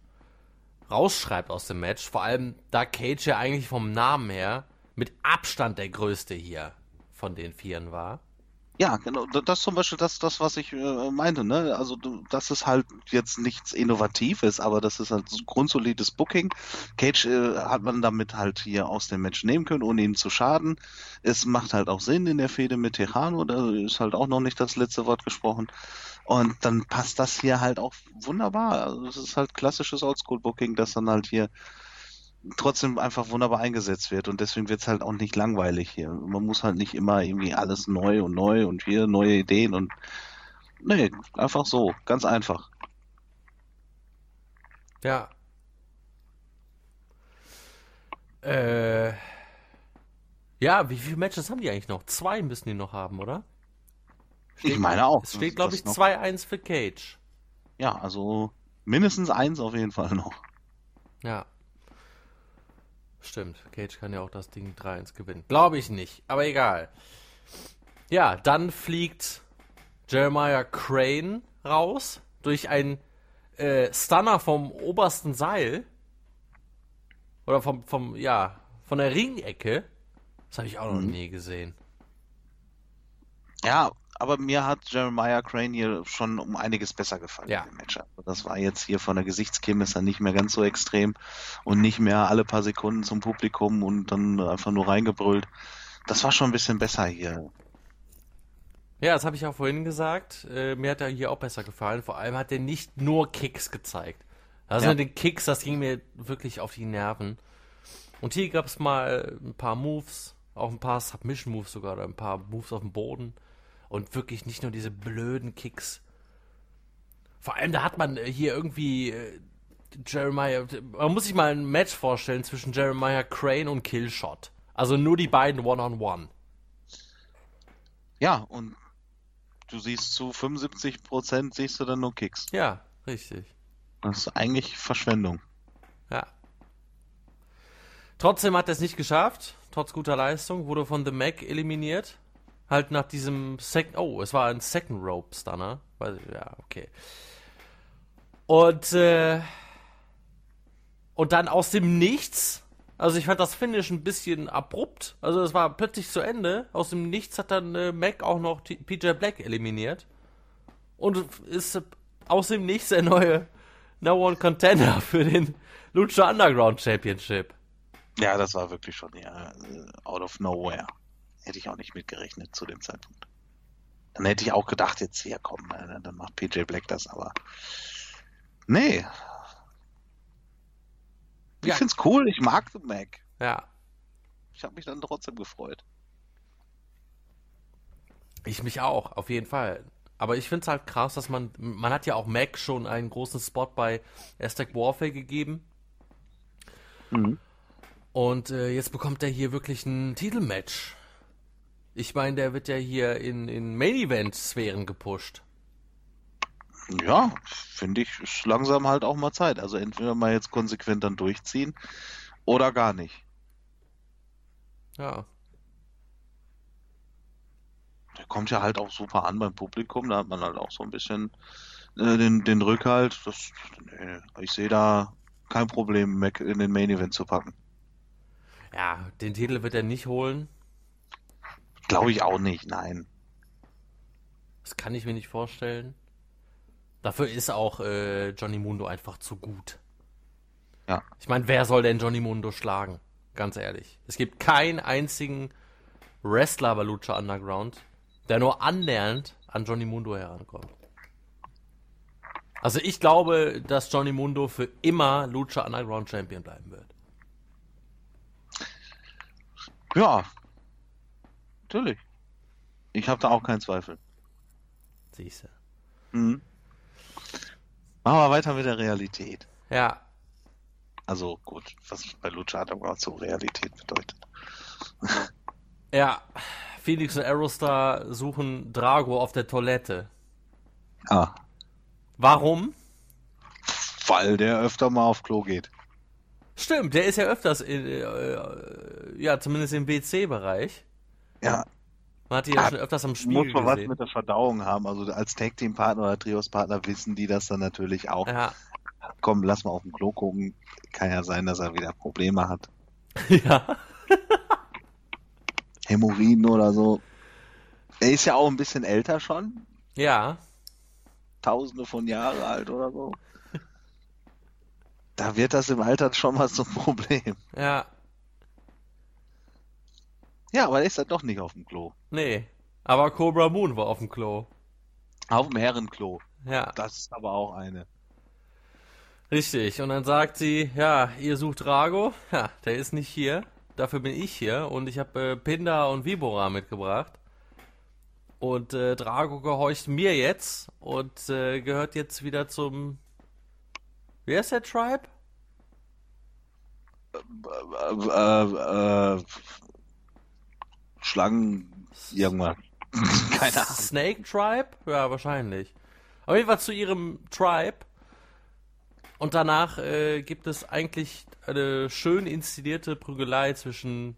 rausschreibt aus dem Match. Vor allem, da Cage ja eigentlich vom Namen her mit Abstand der größte hier von den Vieren war. Ja, genau. da- Das zum Beispiel das, das was ich äh, meinte. Ne? Also das ist halt jetzt nichts Innovatives, aber das ist halt so grundsolides Booking. Cage äh, hat man damit halt hier aus dem Match nehmen können, ohne ihm zu schaden. Es macht halt auch Sinn in der Fehde mit Tejano, da ist halt auch noch nicht das letzte Wort gesprochen. Und dann passt das hier halt auch wunderbar. Also es ist halt klassisches Oldschool-Booking, das dann halt hier trotzdem einfach wunderbar eingesetzt wird und deswegen wird es halt auch nicht langweilig hier. Man muss halt nicht immer irgendwie alles neu und neu und hier neue Ideen und nee, einfach so, ganz einfach. Ja. Äh. Ja, wie viele Matches haben die eigentlich noch? Zwei müssen die noch haben, oder? Ich meine auch. Es steht, glaube ich, das noch- 2-1 für Cage. Ja, also mindestens eins auf jeden Fall noch. Ja. Stimmt. Cage kann ja auch das Ding 3-1 gewinnen. Glaube ich nicht, aber egal. Ja, dann fliegt Jeremiah Crane raus durch ein äh, Stunner vom obersten Seil. Oder vom, vom, ja, von der Ringecke. Das habe ich auch noch Mhm. nie gesehen. Ja, aber mir hat Jeremiah Crane hier schon um einiges besser gefallen Ja. in dem Match. Also Das war jetzt hier von der Gesichtschemie nicht mehr ganz so extrem und nicht mehr alle paar Sekunden zum Publikum und dann einfach nur reingebrüllt. Das war schon ein bisschen besser hier. Ja, das habe ich auch vorhin gesagt. Äh, mir hat er hier auch besser gefallen. Vor allem hat er nicht nur Kicks gezeigt. Also Ja. mit den Kicks, das ging mir wirklich auf die Nerven. Und hier gab es mal ein paar Moves, auch ein paar Submission-Moves sogar, oder ein paar Moves auf dem Boden. Und wirklich nicht nur diese blöden Kicks. Vor allem, da hat man äh, hier irgendwie äh, Jeremiah. Man muss sich mal ein Match vorstellen zwischen Jeremiah Crane und Killshot. Also nur die beiden One-on-One. Ja, und du siehst zu 75 Prozent siehst du dann nur Kicks. Ja, richtig. Das ist eigentlich Verschwendung. Ja. Trotzdem hat er es nicht geschafft, trotz guter Leistung, wurde von The Mac eliminiert. Halt nach diesem Second, oh, es war ein Second Rope Stunner. Ja, okay. Und, äh, und dann aus dem Nichts, also ich fand das Finish ein bisschen abrupt. Also es war plötzlich zu Ende. Aus dem Nichts hat dann äh, Mac auch noch T PJ Black eliminiert. Und ist aus dem Nichts der neue No One Contender für den Lucha Underground Championship. Ja, das war wirklich schon ja, äh, out of nowhere. Hätte ich auch nicht mitgerechnet zu dem Zeitpunkt. Dann hätte ich auch gedacht, jetzt hier komm, äh, dann macht PJ Black das, aber nee. Ich Ja. find's cool, ich mag The Mac. Ja, Ich habe mich dann trotzdem gefreut. ich mich auch, auf jeden Fall. Aber ich finde es halt krass, dass man, man hat ja auch Mac schon einen großen Spot bei Aztec Warfare gegeben. Mhm. Und äh, jetzt bekommt er hier wirklich ein Titelmatch. Ich meine, der wird ja hier in, in Main-Event-Sphären gepusht. Ja, finde ich ist langsam halt auch mal Zeit. Also entweder mal jetzt konsequent dann durchziehen oder gar nicht. Ja. Der kommt ja halt auch super an beim Publikum. Da hat man halt auch so ein bisschen äh, den, den Rückhalt. Das, nee, ich sehe da kein Problem, Mac in den Main Event zu packen. Ja, den Titel wird er nicht holen. Glaube ich auch nicht, nein. Das kann ich mir nicht vorstellen. Dafür ist auch äh, Johnny Mundo einfach zu gut. Ja. Ich meine, wer soll denn Johnny Mundo schlagen? Ganz ehrlich. Es gibt keinen einzigen Wrestler bei Lucha Underground, der nur annähernd an Johnny Mundo herankommt. Also ich glaube, dass Johnny Mundo für immer Lucha Underground Champion bleiben wird. Ja, natürlich. Ich habe da auch keinen Zweifel. Siehst du. Mhm. Machen wir weiter mit der Realität. Ja, Also gut, was bei Lucha Underground so Realität bedeutet. ja. Phoenix und Aerostar suchen Drago auf der Toilette. Ah, Warum? weil der öfter mal auf Klo geht. Stimmt, der ist ja öfters, in, äh, äh, ja, zumindest im WC-Bereich. Ja, Man hat die ja schon öfters am Spiegel muss man was gesehen. mit der Verdauung haben. Also als Tag Team Partner oder Trios Partner wissen die das dann natürlich auch. Ja, Komm, lass mal auf dem Klo gucken. Kann ja sein, dass er wieder Probleme hat. ja, Hämorrhoiden oder so. Er ist ja auch ein bisschen älter schon. ja, Tausende von Jahren alt oder so. Da wird das im Alter schon mal zum Problem. ja, Ja, aber er ist dann doch nicht auf dem Klo. nee. Aber Cobra Moon war auf dem Klo. Auf dem Herrenklo. Ja, Das ist aber auch eine. richtig. Und dann sagt sie, ja, ihr sucht Drago. Ja, der ist nicht hier. Dafür bin ich hier. Und ich habe äh, Pinda und Vibora mitgebracht. Und äh, Drago gehorcht mir jetzt und äh, gehört jetzt wieder zum. Wie heißt der Tribe? Äh, äh, äh, Schlangen, irgendwas. Keine Ahnung. Snake Tribe? Ja, wahrscheinlich. Auf jeden Fall zu ihrem Tribe. Und danach äh, gibt es eigentlich eine schön inszenierte Prügelei zwischen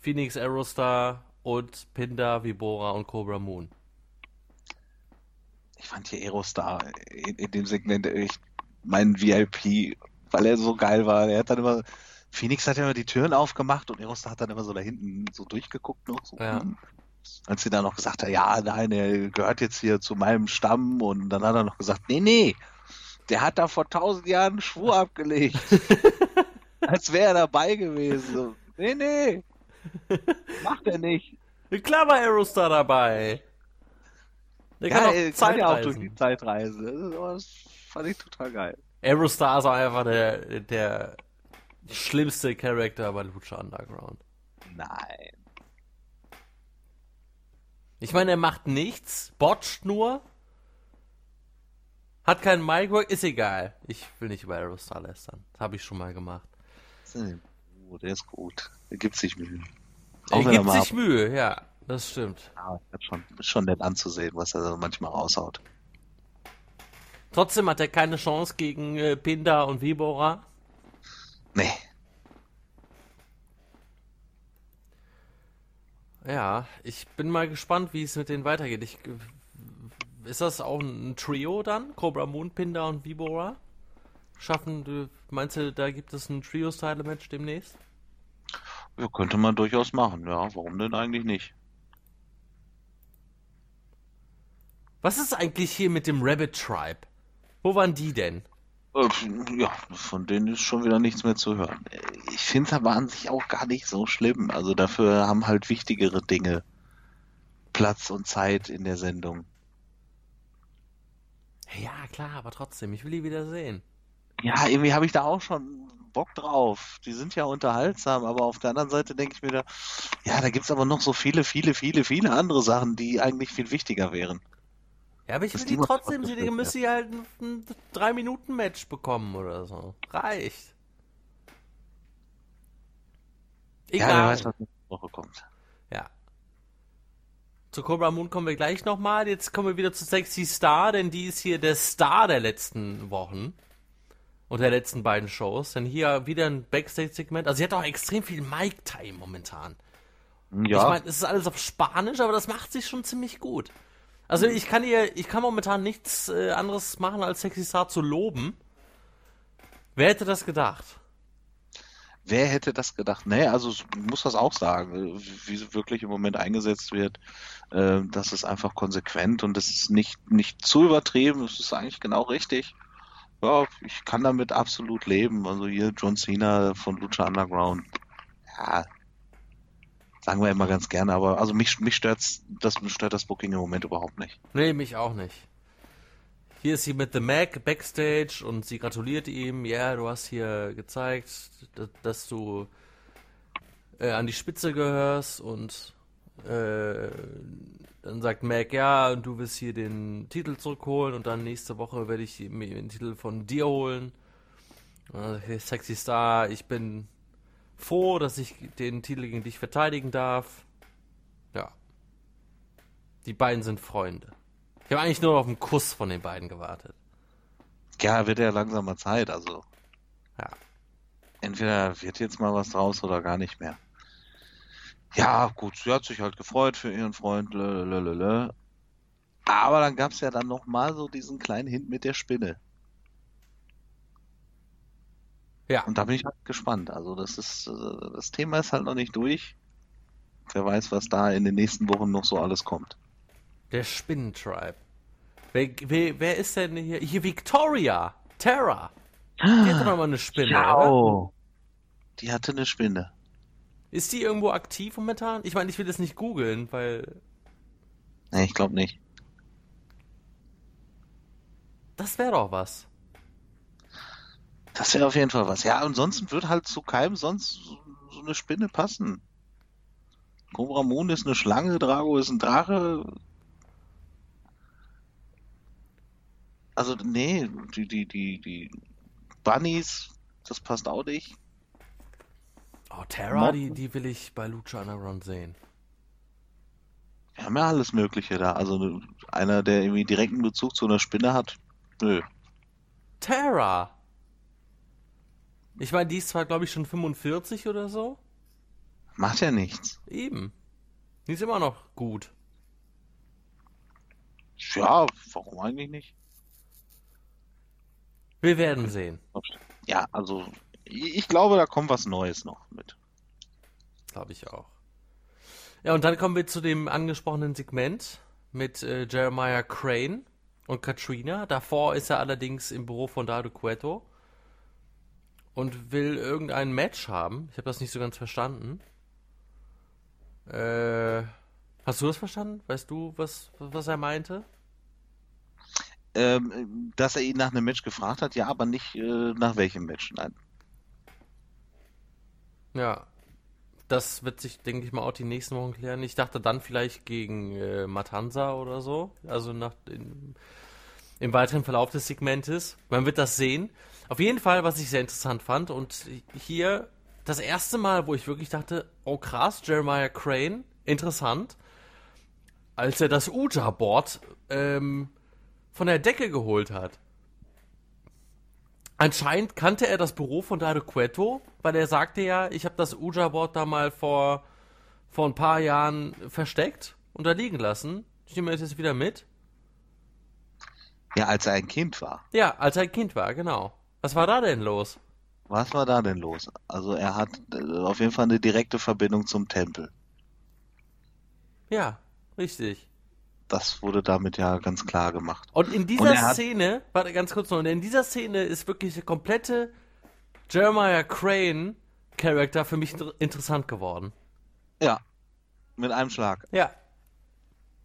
Phoenix Aerostar und Pinda, Vibora und Cobra Moon. ich fand hier Aerostar in, in dem Segment echt mein VIP, weil er so geil war. Er hat dann immer, Phoenix hat ja immer die Türen aufgemacht und Aerostar hat dann immer so da hinten so durchgeguckt noch. So, Ja. Als sie dann noch gesagt hat, ja, nein, er gehört jetzt hier zu meinem Stamm und dann hat er noch gesagt, nee, nee, der hat da vor tausend Jahren einen Schwur abgelegt. Als wäre er dabei gewesen. So, nee, nee, macht er nicht. Klar war Aerostar dabei. Der Ja, kann auch kann ja auch durch Zeitreisen. die Zeitreise. Das, das fand ich total geil. Aerostar ist auch einfach der, der schlimmste Charakter bei Lucha Underground. Nein. Ich meine, er macht nichts, botcht nur, hat keinen Micwork, ist egal. Ich will nicht über Aerostar lästern. Das habe ich schon mal gemacht. Oh, der ist gut. Der gibt sich Mühe. Er wenn gibt mal sich Mühe, ja, das stimmt. ab- Ja, ist schon, schon nett anzusehen, was er so manchmal raushaut. Trotzdem hat er keine Chance gegen äh, Pinda und Vibora. Nee. Ja, ich bin mal gespannt, wie es mit denen weitergeht. Ich, ist das auch ein Trio dann? Cobra Moon, Pinda und Vibora? Schaffen, du, meinst du, da gibt es ein Trio-Style-Match demnächst? Ja, könnte man durchaus machen, ja. Warum denn eigentlich nicht? Was ist eigentlich hier mit dem Rabbit Tribe? Wo waren die denn? Äh, Ja, von denen ist schon wieder nichts mehr zu hören. Ich finde es aber an sich auch gar nicht so schlimm. Also dafür haben halt wichtigere Dinge Platz und Zeit in der Sendung. Ja, klar, aber trotzdem, ich will die wieder sehen. Ja, irgendwie habe ich da auch schon Bock drauf. Die sind ja unterhaltsam, aber auf der anderen Seite denke ich mir da, ja, da gibt's aber noch so viele, viele, viele, viele andere Sachen, die eigentlich viel wichtiger wären. Ja, aber ich will die trotzdem, sie werden. müssen ja halt ein, ein 3-Minuten-Match bekommen oder so. Reicht. Ja, Egal. wer weiß, was nächste Woche kommt. Ja. Zu Cobra Moon kommen wir gleich nochmal. Jetzt kommen wir wieder zu Sexy Star, denn die ist hier der Star der letzten Wochen. Und der letzten beiden Shows. Denn hier wieder ein Backstage-Segment. Also sie hat auch extrem viel Mic-Time momentan. Ja, Ich meine, es ist alles auf Spanisch, aber das macht sich schon ziemlich gut. Also ich kann ihr, ich kann momentan nichts äh, anderes machen, als Sexy Star zu loben. Wer hätte das gedacht? wer hätte das gedacht? Nee, also ich muss das auch sagen, wie sie wirklich im Moment eingesetzt wird. Äh, das ist einfach konsequent und das ist nicht, nicht zu übertrieben. Es ist eigentlich genau richtig. Ja, ich kann damit absolut leben. Also hier John Cena von Lucha Underground. Ja, sagen wir immer ganz gerne, aber also mich, mich stört's, das stört das Booking im Moment überhaupt nicht. Nee, mich auch nicht. Hier ist sie mit The Mac backstage und sie gratuliert ihm. Ja, du hast hier gezeigt, dass, du äh, an die Spitze gehörst und äh, dann sagt Mac, ja, und du wirst hier den Titel zurückholen und dann nächste Woche werde ich mir den Titel von dir holen. Er, Sexy Star, ich bin froh, dass ich den Titel gegen dich verteidigen darf. Ja. Die beiden sind Freunde. Ich habe eigentlich nur auf einen Kuss von den beiden gewartet. Ja, wird ja langsam mal Zeit, also Ja. entweder wird jetzt mal was draus oder gar nicht mehr. Ja, gut, sie hat sich halt gefreut für ihren Freund, lelelelele. Aber dann gab's ja dann noch mal so diesen kleinen Hint mit der Spinne. Ja. Und da bin ich halt gespannt. Also das ist, äh, das Thema ist halt noch nicht durch. Wer weiß, was da in den nächsten Wochen noch so alles kommt. Der Spinnentribe. Wer, wer, wer ist denn hier? Hier Victoria. Terra. Die hatte doch mal eine Spinne, oder? Ciao. Die hatte eine Spinne. Ist die irgendwo aktiv momentan? Ich meine, ich will das nicht googeln, weil Nee, ich glaube nicht. das wäre doch was. Das wäre auf jeden Fall was. Ja, ansonsten wird halt zu keinem sonst so, eine Spinne passen. Cobra Moon ist eine Schlange, Drago ist ein Drache. Also, nee, die, die, die, die Bunnies, das passt auch nicht. Oh, Terra, die, die will ich bei Lucha Underground sehen. Wir haben ja alles Mögliche da. Also, einer, der irgendwie direkten Bezug zu einer Spinne hat, nö. Terra! Ich meine, die ist zwar, glaube ich, schon 45 oder so. Macht ja nichts. Eben. Die ist immer noch gut. Ja, warum eigentlich nicht? Wir werden sehen. Ja, also ich glaube, da kommt was Neues noch mit. Glaube ich auch. Ja, und dann kommen wir zu dem angesprochenen Segment mit äh, Jeremiah Crane und Katrina. Davor ist er allerdings im Büro von Dado Cueto und will irgendein Match haben. Ich habe das nicht so ganz verstanden. Äh, hast du das verstanden? Weißt du, was, was er meinte? Ähm, dass er ihn nach einem Match gefragt hat, ja, aber nicht äh, nach welchem Match, nein. Ja, das wird sich, denke ich mal, auch die nächsten Wochen klären. Ich dachte dann vielleicht gegen äh, Matanza oder so. Also nach in, im weiteren Verlauf des Segmentes. Man wird das sehen. Auf jeden Fall, was ich sehr interessant fand. Und hier das erste Mal, wo ich wirklich dachte, oh krass, Jeremiah Crane, interessant. Als er das Uja-Board ähm, von der Decke geholt hat. Anscheinend kannte er das Büro von Dado Cueto, weil er sagte ja, ich habe das Uja-Board da mal vor, vor ein paar Jahren versteckt und da liegen lassen. Ich nehme das jetzt wieder mit. Ja, als er ein Kind war. Ja, als er ein Kind war, genau. Was war da denn los? Was war da denn los? Also er hat äh, auf jeden Fall eine direkte Verbindung zum Tempel. Ja, richtig das wurde damit ja ganz klar gemacht. Und in dieser und Szene, warte ganz kurz noch, und in dieser Szene ist wirklich der komplette Jeremiah Crane Charakter für mich interessant geworden. Ja, mit einem Schlag. Ja.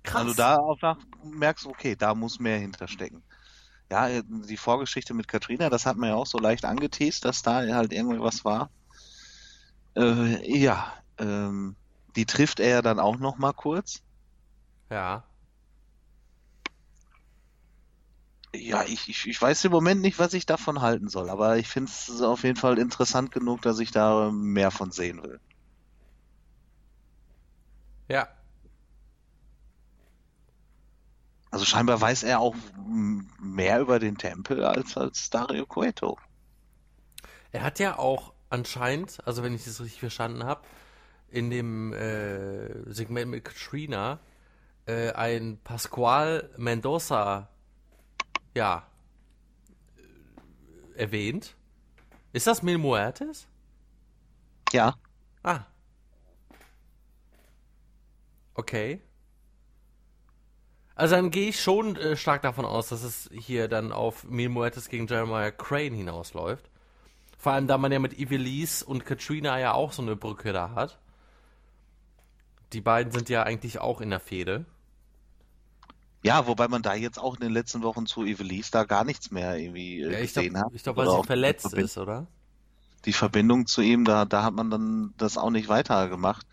Krass. Also da auch merkst, okay, da muss mehr hinterstecken. Ja, die Vorgeschichte mit Katrina, das hat man ja auch so leicht angeteased, dass da halt irgendwie was war. Äh, ja, ähm, die trifft er ja dann auch noch mal kurz. Ja. Ja, ich, ich, ich weiß im Moment nicht, was ich davon halten soll, aber ich finde es auf jeden Fall interessant genug, dass ich da mehr von sehen will. Ja. Also scheinbar weiß er auch mehr über den Tempel als, als Dario Cueto. Er hat ja auch anscheinend, also wenn ich das richtig verstanden habe, in dem äh, Segment mit Katrina äh, ein Pascual Mendoza ja, äh, erwähnt. Ist das Mil Muertes? Ja. Ah. Okay. Also dann gehe ich schon äh, stark davon aus, dass es hier dann auf Mil Muertes gegen Jeremiah Crane hinausläuft. Vor allem, da man ja mit Evelise und Katrina ja auch so eine Brücke da hat. Die beiden sind ja eigentlich auch in der Fehde. Ja, wobei man da jetzt auch in den letzten Wochen zu Evelise da gar nichts mehr irgendwie äh, ja, gesehen glaub, hat. Ich glaube, weil sie verletzt ist, oder? Die Verbindung zu ihm, da, da hat man dann das auch nicht weitergemacht.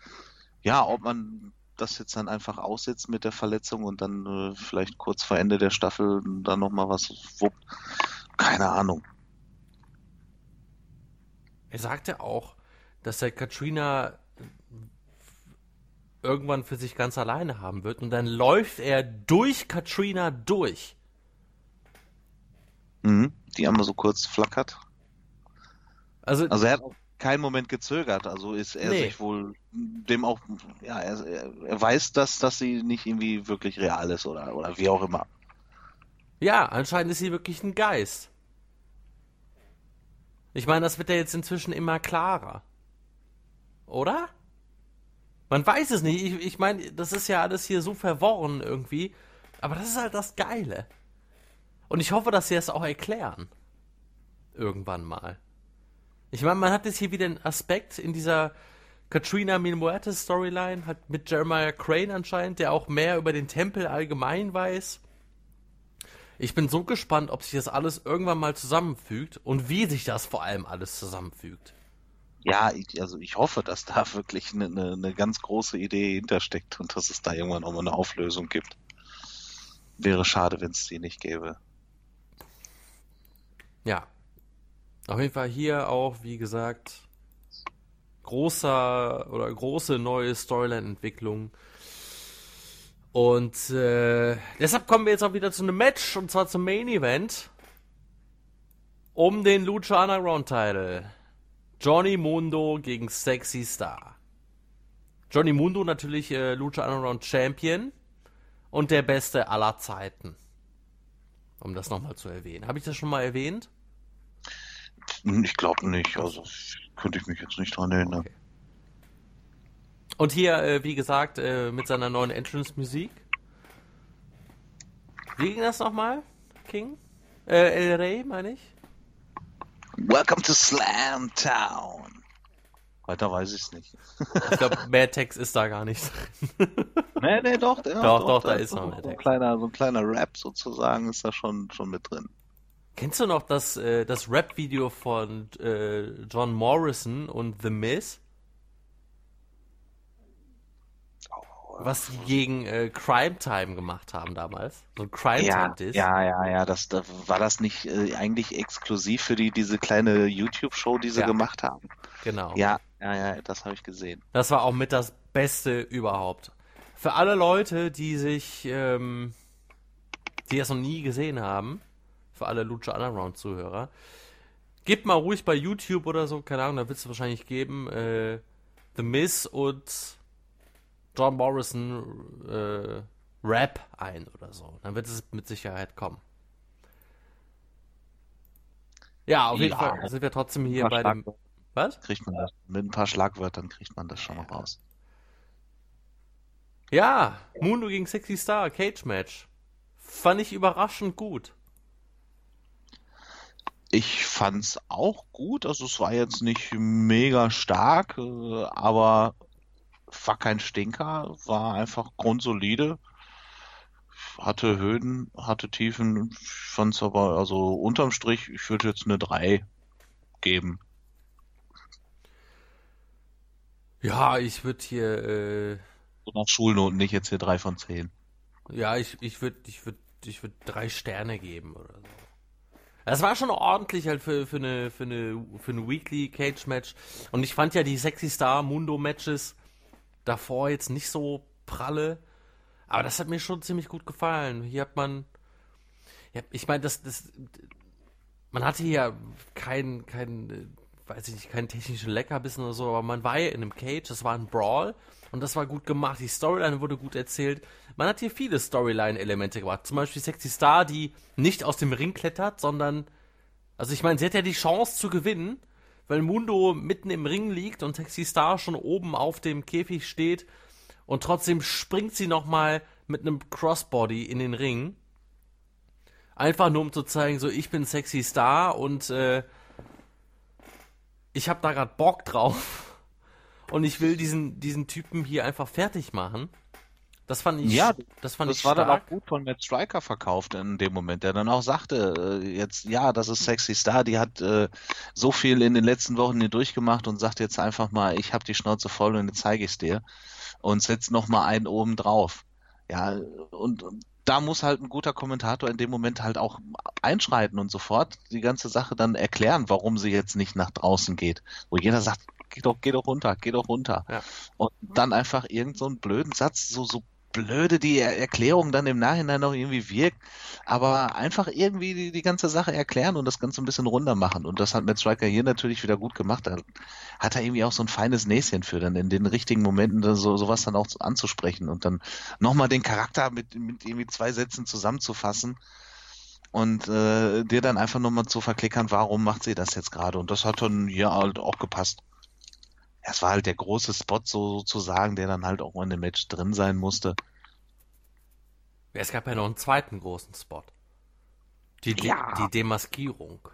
Ja, ob man das jetzt dann einfach aussetzt mit der Verletzung und dann äh, vielleicht kurz vor Ende der Staffel dann nochmal was wuppt. Keine Ahnung. Er sagte auch, dass er Katrina irgendwann für sich ganz alleine haben wird. Und dann läuft er durch Katrina durch. Mhm, die einmal so kurz flackert. Also, also er hat auch keinen Moment gezögert. Also ist er nee. sich wohl dem auch, ja, er, er weiß, dass, dass sie nicht irgendwie wirklich real ist oder, oder wie auch immer. Ja, anscheinend ist sie wirklich ein Geist. Ich meine, das wird ja jetzt inzwischen immer klarer. Oder? Man weiß es nicht. Ich, ich meine, das ist ja alles hier so verworren irgendwie. Aber das ist halt das Geile. Und ich hoffe, dass sie es auch erklären. Irgendwann mal. Ich meine, man hat jetzt hier wieder einen Aspekt in dieser Katrina Milmuertes Storyline, hat mit Jeremiah Crane anscheinend, der auch mehr über den Tempel allgemein weiß. Ich bin so gespannt, ob sich das alles irgendwann mal zusammenfügt und wie sich das vor allem alles zusammenfügt. Ja, ich, also ich hoffe, dass da wirklich eine, eine, eine ganz große Idee hintersteckt und dass es da irgendwann auch mal eine Auflösung gibt. Wäre schade, wenn es die nicht gäbe. Ja. Auf jeden Fall hier auch, wie gesagt, großer oder große neue Storyline-Entwicklung. Und äh, deshalb kommen wir jetzt auch wieder zu einem Match und zwar zum Main Event um den Lucha Underground Title. Johnny Mundo gegen Sexy Star. Johnny Mundo natürlich äh, Lucha Underground Champion und der beste aller Zeiten. Um das nochmal zu erwähnen. Habe ich das schon mal erwähnt? Ich glaube nicht, also könnte ich mich jetzt nicht dran erinnern. Okay. Und hier, äh, wie gesagt, äh, mit seiner neuen Entrance-Musik. Wie ging das nochmal, King? Äh, El Rey, meine ich? Welcome to Slam Town. Weiter weiß ich es nicht. ich glaube, mehr Text ist da gar nicht drin. nee, nee, doch. Ja, doch, doch, doch, da, da ist noch mehr Text. So ein, kleiner, so ein kleiner Rap sozusagen ist da schon, schon mit drin. Kennst du noch das, äh, das Rap-Video von äh, John Morrison und The Miz? was die gegen äh, Crime Time gemacht haben damals. So ein Crime ja, Time Disc. Ja, ja, ja, das, das war das nicht äh, eigentlich exklusiv für die diese kleine YouTube Show, die sie ja. gemacht haben. Genau. Ja, ja, ja, das habe ich gesehen. Das war auch mit das Beste überhaupt. Für alle Leute, die sich, ähm, die das noch nie gesehen haben, für alle Lucha Underground Zuhörer, gebt mal ruhig bei YouTube oder so, keine Ahnung, da wird es wahrscheinlich geben, äh, The Miss und John Morrison äh, Rap ein oder so. Dann wird es mit Sicherheit kommen. Ja, auf jeden ja, Fall sind wir trotzdem hier bei dem. Was? Kriegt man das. Mit ein paar Schlagwörtern kriegt man das schon noch raus. Ja, Mundo gegen Sexy Star, Cage Match. Fand ich überraschend gut. Ich fand's auch gut. Also es war jetzt nicht mega stark, äh, aber war kein Stinker, war einfach grundsolide. Hatte Höhen, hatte Tiefen, ich fand's aber, also unterm Strich, ich würde jetzt eine 3 geben. Ja, ich würde hier. Äh... So nach Schulnoten nicht jetzt hier 3 von 10. Ja, ich, ich würde ich würd, ich würd drei Sterne geben oder so. Das war schon ordentlich halt für, für, eine, für, eine, für eine Weekly Cage Match. Und ich fand ja die Sexy Star Mundo Matches davor jetzt nicht so pralle. Aber das hat mir schon ziemlich gut gefallen. Hier hat man. Ja, ich meine, das, das. Man hatte hier kein, kein, weiß ich nicht, keinen technischen Leckerbissen oder so, aber man war ja in einem Cage, das war ein Brawl und das war gut gemacht. Die Storyline wurde gut erzählt. Man hat hier viele Storyline-Elemente gemacht. Zum Beispiel Sexy Star, die nicht aus dem Ring klettert, sondern. Also ich meine, sie hat ja die Chance zu gewinnen weil Mundo mitten im Ring liegt und Sexy Star schon oben auf dem Käfig steht und trotzdem springt sie nochmal mit einem Crossbody in den Ring. Einfach nur um zu zeigen, so ich bin Sexy Star und äh, ich hab da grad Bock drauf und ich will diesen, diesen Typen hier einfach fertig machen. Das fand ich, ja, das fand das ich war stark. dann auch gut von Matt Striker verkauft in dem Moment, der dann auch sagte, äh, jetzt, ja, das ist Sexy Star, die hat äh, so viel in den letzten Wochen hier durchgemacht und sagt jetzt einfach mal, ich habe die Schnauze voll und jetzt zeige ich es dir und setzt noch mal einen oben drauf. Ja, und, und da muss halt ein guter Kommentator in dem Moment halt auch einschreiten und sofort die ganze Sache dann erklären, warum sie jetzt nicht nach draußen geht. Wo jeder sagt, geh doch, geh doch runter, geh doch runter. Ja. Und dann einfach irgend so einen blöden Satz, so, so blöde die Erklärung dann im Nachhinein noch irgendwie wirkt, aber einfach irgendwie die, die ganze Sache erklären und das Ganze ein bisschen runder machen. Und das hat Matt Striker hier natürlich wieder gut gemacht. Da hat er irgendwie auch so ein feines Näschen für, dann in den richtigen Momenten so, sowas dann auch anzusprechen und dann nochmal den Charakter mit, mit irgendwie zwei Sätzen zusammenzufassen und äh, dir dann einfach nochmal zu verklickern, warum macht sie das jetzt gerade. Und das hat dann hier halt auch gepasst es war halt der große Spot so, sozusagen, der dann halt auch in dem Match drin sein musste. Es gab ja noch einen zweiten großen Spot. Die, De ja. die Demaskierung.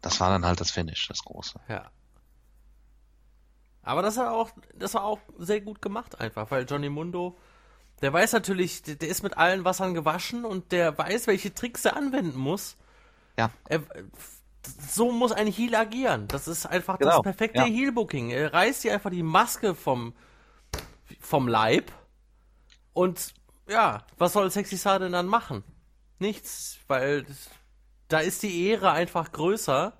Das war dann halt das Finish, das große. Ja. Aber das war auch, das war auch sehr gut gemacht einfach, weil Johnny Mundo, der weiß natürlich, der, der ist mit allen Wassern gewaschen und der weiß, welche Tricks er anwenden muss. Ja. Er, so muss ein Heal agieren. Das ist einfach genau, das perfekte ja. Heal-Booking. Er reißt dir einfach die Maske vom, vom Leib und ja, was soll Sexy Star denn dann machen? Nichts, weil da ist die Ehre einfach größer,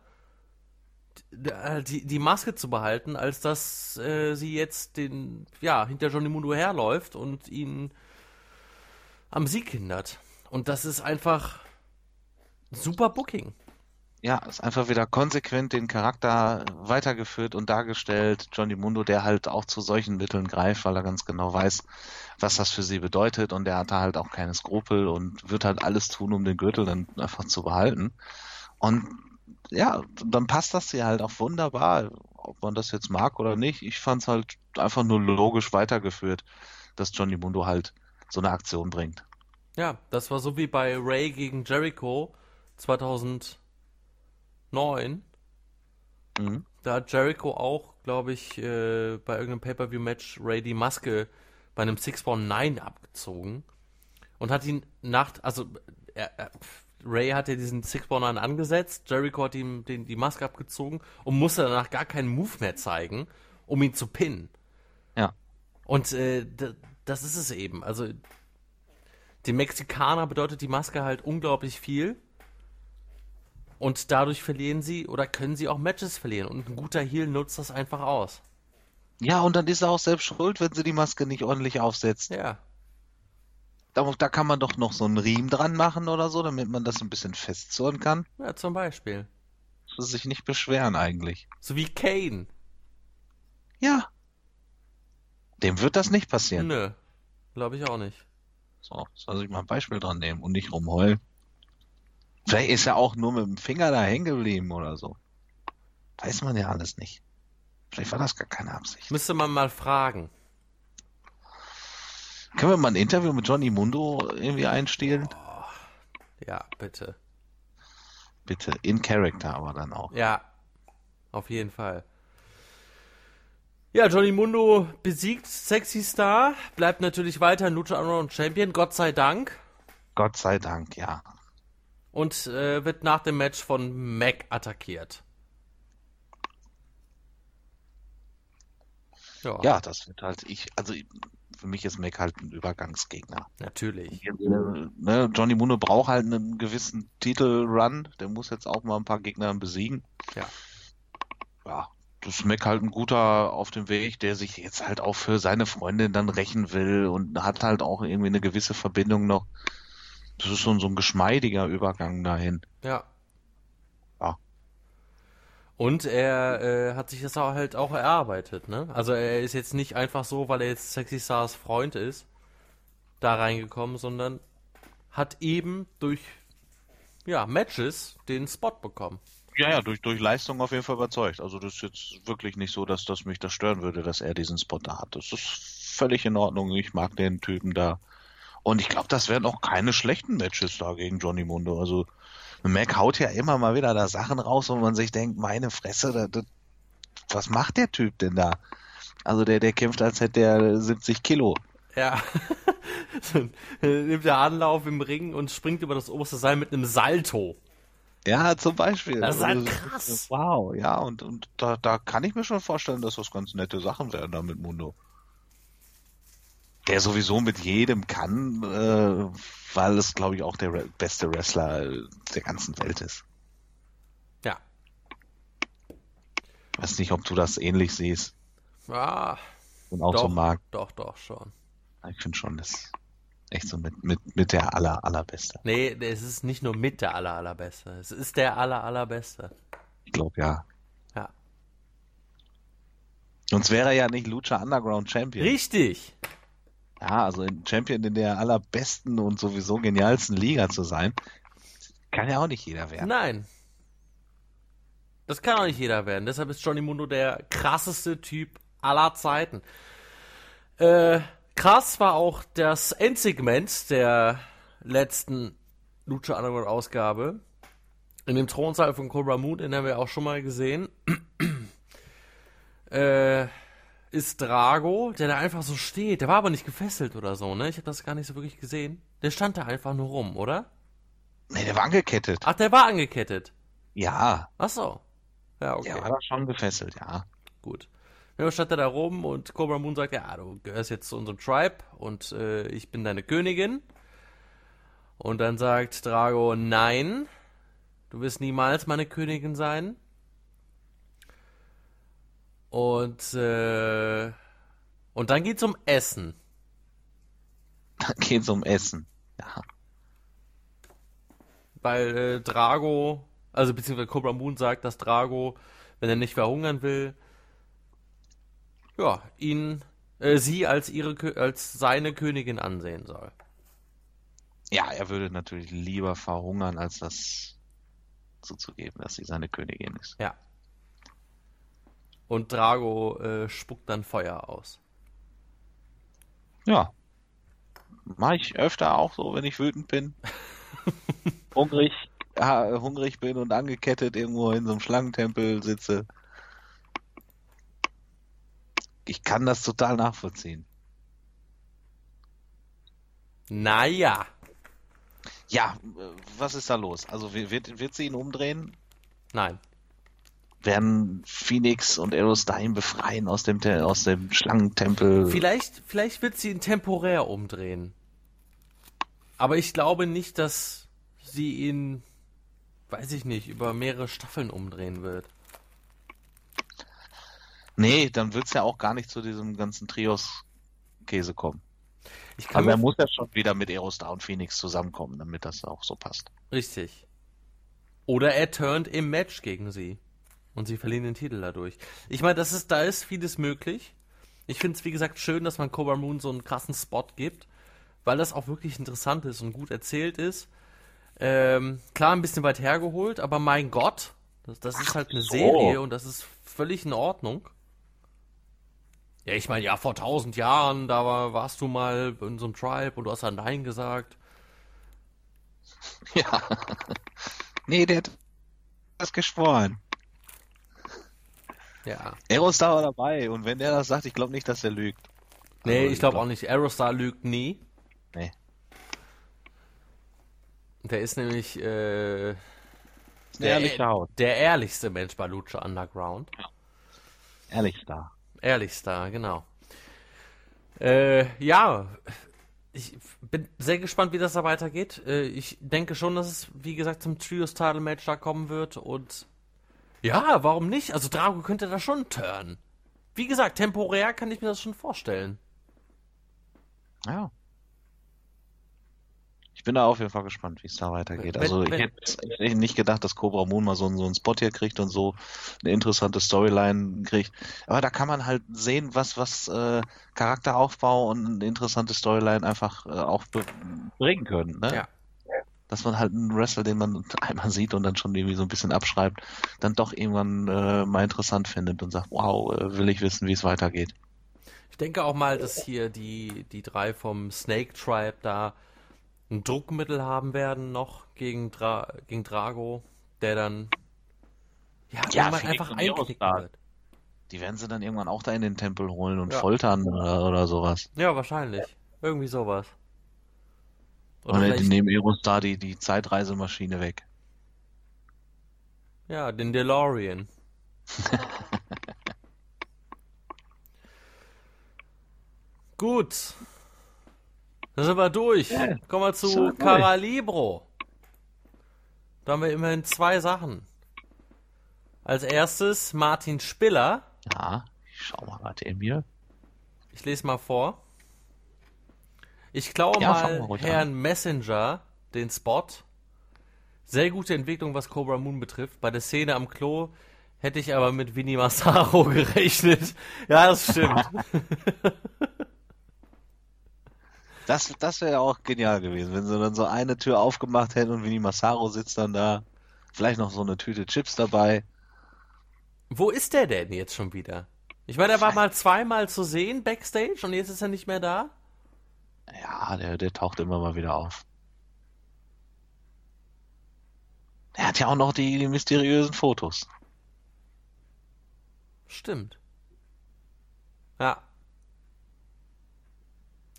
die, die Maske zu behalten, als dass äh, sie jetzt den, ja, hinter Johnny Mundo herläuft und ihn am Sieg hindert. Und das ist einfach super Booking. Ja, ist einfach wieder konsequent den Charakter weitergeführt und dargestellt. Johnny Mundo, der halt auch zu solchen Mitteln greift, weil er ganz genau weiß, was das für sie bedeutet und der hat da halt auch keine Skrupel und wird halt alles tun, um den Gürtel dann einfach zu behalten. Und ja, dann passt das hier halt auch wunderbar, ob man das jetzt mag oder nicht. Ich fand es halt einfach nur logisch weitergeführt, dass Johnny Mundo halt so eine Aktion bringt. Ja, das war so wie bei Ray gegen Jericho 2000 9. Mhm. Da hat Jericho auch, glaube ich, äh, bei irgendeinem Pay-Per-View-Match Ray die Maske bei einem 619 abgezogen und hat ihn nach, also er, er, Ray hat ja diesen 619 angesetzt, Jericho hat ihm den, die Maske abgezogen und musste danach gar keinen Move mehr zeigen, um ihn zu pinnen. Ja. Und äh, das ist es eben. Also dem Mexikaner bedeutet die Maske halt unglaublich viel und dadurch verlieren sie oder können sie auch Matches verlieren. Und ein guter Heal nutzt das einfach aus. Ja, und dann ist er auch selbst schuld, wenn sie die Maske nicht ordentlich aufsetzt. Ja. Da, da kann man doch noch so einen Riemen dran machen oder so, damit man das ein bisschen festzurren kann. Ja, zum Beispiel. Soll sich nicht beschweren eigentlich. So wie Kane. Ja. Dem wird das nicht passieren. Nö. Glaube ich auch nicht. So, soll ich mal ein Beispiel dran nehmen und nicht rumheulen. Vielleicht ist er auch nur mit dem Finger da hängen geblieben oder so. Weiß man ja alles nicht. Vielleicht war das gar keine Absicht. Müsste man mal fragen. Können wir mal ein Interview mit Johnny Mundo irgendwie einstehlen? Oh, ja, bitte. Bitte, in Character aber dann auch. Ja, auf jeden Fall. Ja, Johnny Mundo besiegt Sexy Star, bleibt natürlich weiter Lucha Underground Champion, Gott sei Dank. Gott sei Dank, ja und äh, wird nach dem Match von Mac attackiert. Ja. ja, das wird halt ich, also für mich ist Mac halt ein Übergangsgegner. Natürlich. Ne, Johnny Muno braucht halt einen gewissen Titelrun, der muss jetzt auch mal ein paar Gegner besiegen. Ja. Ja, das ist Mac halt ein guter auf dem Weg, der sich jetzt halt auch für seine Freundin dann rächen will und hat halt auch irgendwie eine gewisse Verbindung noch das ist so, so ein geschmeidiger Übergang dahin. Ja. Ja. Und er äh, hat sich das auch halt auch erarbeitet, ne? Also er ist jetzt nicht einfach so, weil er jetzt Sexy Stars Freund ist, da reingekommen, sondern hat eben durch ja, Matches den Spot bekommen. Ja, ja, durch, durch Leistung auf jeden Fall überzeugt. Also das ist jetzt wirklich nicht so, dass das mich das stören würde, dass er diesen Spot da hat. Das ist völlig in Ordnung. Ich mag den Typen da. Und ich glaube, das werden auch keine schlechten Matches da gegen Johnny Mundo. Also Mac haut ja immer mal wieder da Sachen raus, wo man sich denkt, meine Fresse, da, da, was macht der Typ denn da? Also der, der kämpft, als hätte er 70 Kilo. Ja. nimmt der Anlauf im Ring und springt über das oberste Seil mit einem Salto. Ja, zum Beispiel. Das ist halt also, krass. Wow, ja, und, und da, da kann ich mir schon vorstellen, dass das ganz nette Sachen werden da mit Mundo der sowieso mit jedem kann, äh, weil es, glaube ich, auch der beste Wrestler der ganzen Welt ist. Ja. Weiß nicht, ob du das ähnlich siehst. Ah. Und auch doch, so mag. Doch, doch, schon. Ich finde schon, das echt so mit, mit, mit der aller, allerbeste. Nee, es ist nicht nur mit der aller, allerbeste. Es ist der aller, allerbeste. Ich glaube, ja. Ja. Sonst wäre er ja nicht Lucha Underground Champion. Richtig. Ja, also ein Champion in der allerbesten und sowieso genialsten Liga zu sein, kann ja auch nicht jeder werden. Nein. Das kann auch nicht jeder werden. Deshalb ist Johnny Mundo der krasseste Typ aller Zeiten. Äh, krass war auch das Endsegment der letzten Lucha Underground Ausgabe. In dem Thronsaal von Cobra Moon, den haben wir auch schon mal gesehen. äh, ist Drago, der da einfach so steht. Der war aber nicht gefesselt oder so, ne? Ich habe das gar nicht so wirklich gesehen. Der stand da einfach nur rum, oder? Nee, der war angekettet. Ach, der war angekettet. Ja. Ach so. Ja, okay. Der war da schon gefesselt, ja. Gut. Ja, stand er da rum und Cobra Moon sagt, ja, du gehörst jetzt zu unserem Tribe und äh, ich bin deine Königin. Und dann sagt Drago, nein, du wirst niemals meine Königin sein. Und, äh, und dann geht's um Essen. Dann geht's um Essen, ja. Weil äh, Drago, Also beziehungsweise Cobra Moon sagt, dass Drago, wenn er nicht verhungern will, ja, ihn, äh, sie als ihre, als seine Königin ansehen soll. Ja, er würde natürlich lieber verhungern, als das zuzugeben, dass sie seine Königin ist. Ja. Und Drago äh, spuckt dann Feuer aus. Ja. Mach ich öfter auch so, wenn ich wütend bin. hungrig, ja, hungrig bin und angekettet irgendwo in so einem Schlangentempel sitze. Ich kann das total nachvollziehen. Naja. Ja, was ist da los? Also wird, wird sie ihn umdrehen? Nein. Werden Phoenix und Aerostar befreien aus dem, aus dem Schlangentempel? Vielleicht, vielleicht wird sie ihn temporär umdrehen. Aber ich glaube nicht, dass sie ihn, weiß ich nicht, über mehrere Staffeln umdrehen wird. Nee, dann wird es ja auch gar nicht zu diesem ganzen Trios-Käse kommen. Ich kann Aber er muss ja schon wieder mit Aerostar und Phoenix zusammenkommen, damit das auch so passt. Richtig. Oder er turnt im Match gegen sie. Und sie verlieren den Titel dadurch. Ich meine, das ist, da ist vieles möglich. Ich finde es, wie gesagt, schön, dass man Cobra Moon so einen krassen Spot gibt, weil das auch wirklich interessant ist und gut erzählt ist. Ähm, klar, ein bisschen weit hergeholt, aber mein Gott, das, das ist halt eine so. Serie und das ist völlig in Ordnung. Ja, ich meine, ja, vor tausend Jahren, da war, warst du mal in so einem Tribe und du hast dann Nein gesagt. Ja. nee, der hat das geschworen. Ja. Aerostar war dabei und wenn der das sagt, ich glaube nicht, dass er lügt. Nee, also, ich glaube glaub... auch nicht. Aerostar lügt nie. Nee. Der ist nämlich äh, der, der ehrlichste Mensch bei Lucha Underground. Ja. Ehrlichster. Ehrlichster, genau. Äh, ja, ich bin sehr gespannt, wie das da weitergeht. Äh, ich denke schon, dass es, wie gesagt, zum Trios-Title-Match da kommen wird und ja, warum nicht? Also Drago könnte da schon turnen. Wie gesagt, temporär kann ich mir das schon vorstellen. Ja. Ich bin da auf jeden Fall gespannt, wie es da weitergeht. Wenn, also ich wenn, hätte nicht gedacht, dass Cobra Moon mal so, so einen Spot hier kriegt und so eine interessante Storyline kriegt. Aber da kann man halt sehen, was, was äh, Charakteraufbau und eine interessante Storyline einfach äh, auch bringen können. Ne? Ja. Dass man halt einen Wrestler, den man einmal sieht und dann schon irgendwie so ein bisschen abschreibt, dann doch irgendwann äh, mal interessant findet und sagt, wow, äh, will ich wissen, wie es weitergeht. Ich denke auch mal, dass hier die, die drei vom Snake Tribe da ein Druckmittel haben werden noch gegen, Dra gegen Drago, der dann ja, ja einfach einknicken wird. Die werden sie dann irgendwann auch da in den Tempel holen und ja. foltern oder, oder, sowas. Ja, wahrscheinlich. Irgendwie sowas. Oder, oder die nehmen Aerostar die, die Zeitreisemaschine weg. Ja, den DeLorean. Gut. Da sind wir durch. Ja, Kommen wir zu Caralibro. Da haben wir immerhin zwei Sachen. Als erstes Martin Spiller. Ja, ich schau mal gerade in mir. Ich lese mal vor. Ich klaue ja, mal, mal Herrn an. Messenger den Spot. Sehr gute Entwicklung, was Cobra Moon betrifft. Bei der Szene am Klo hätte ich aber mit Vinny Massaro gerechnet. Ja, das stimmt. Das, das wäre auch genial gewesen, wenn sie dann so eine Tür aufgemacht hätten und Vinny Massaro sitzt dann da. Vielleicht noch so eine Tüte Chips dabei. Wo ist der denn jetzt schon wieder? Ich meine, er war mal zweimal zu sehen backstage und jetzt ist er nicht mehr da. Ja, der, der taucht immer mal wieder auf. Er hat ja auch noch die, die mysteriösen Fotos. Stimmt. Ja.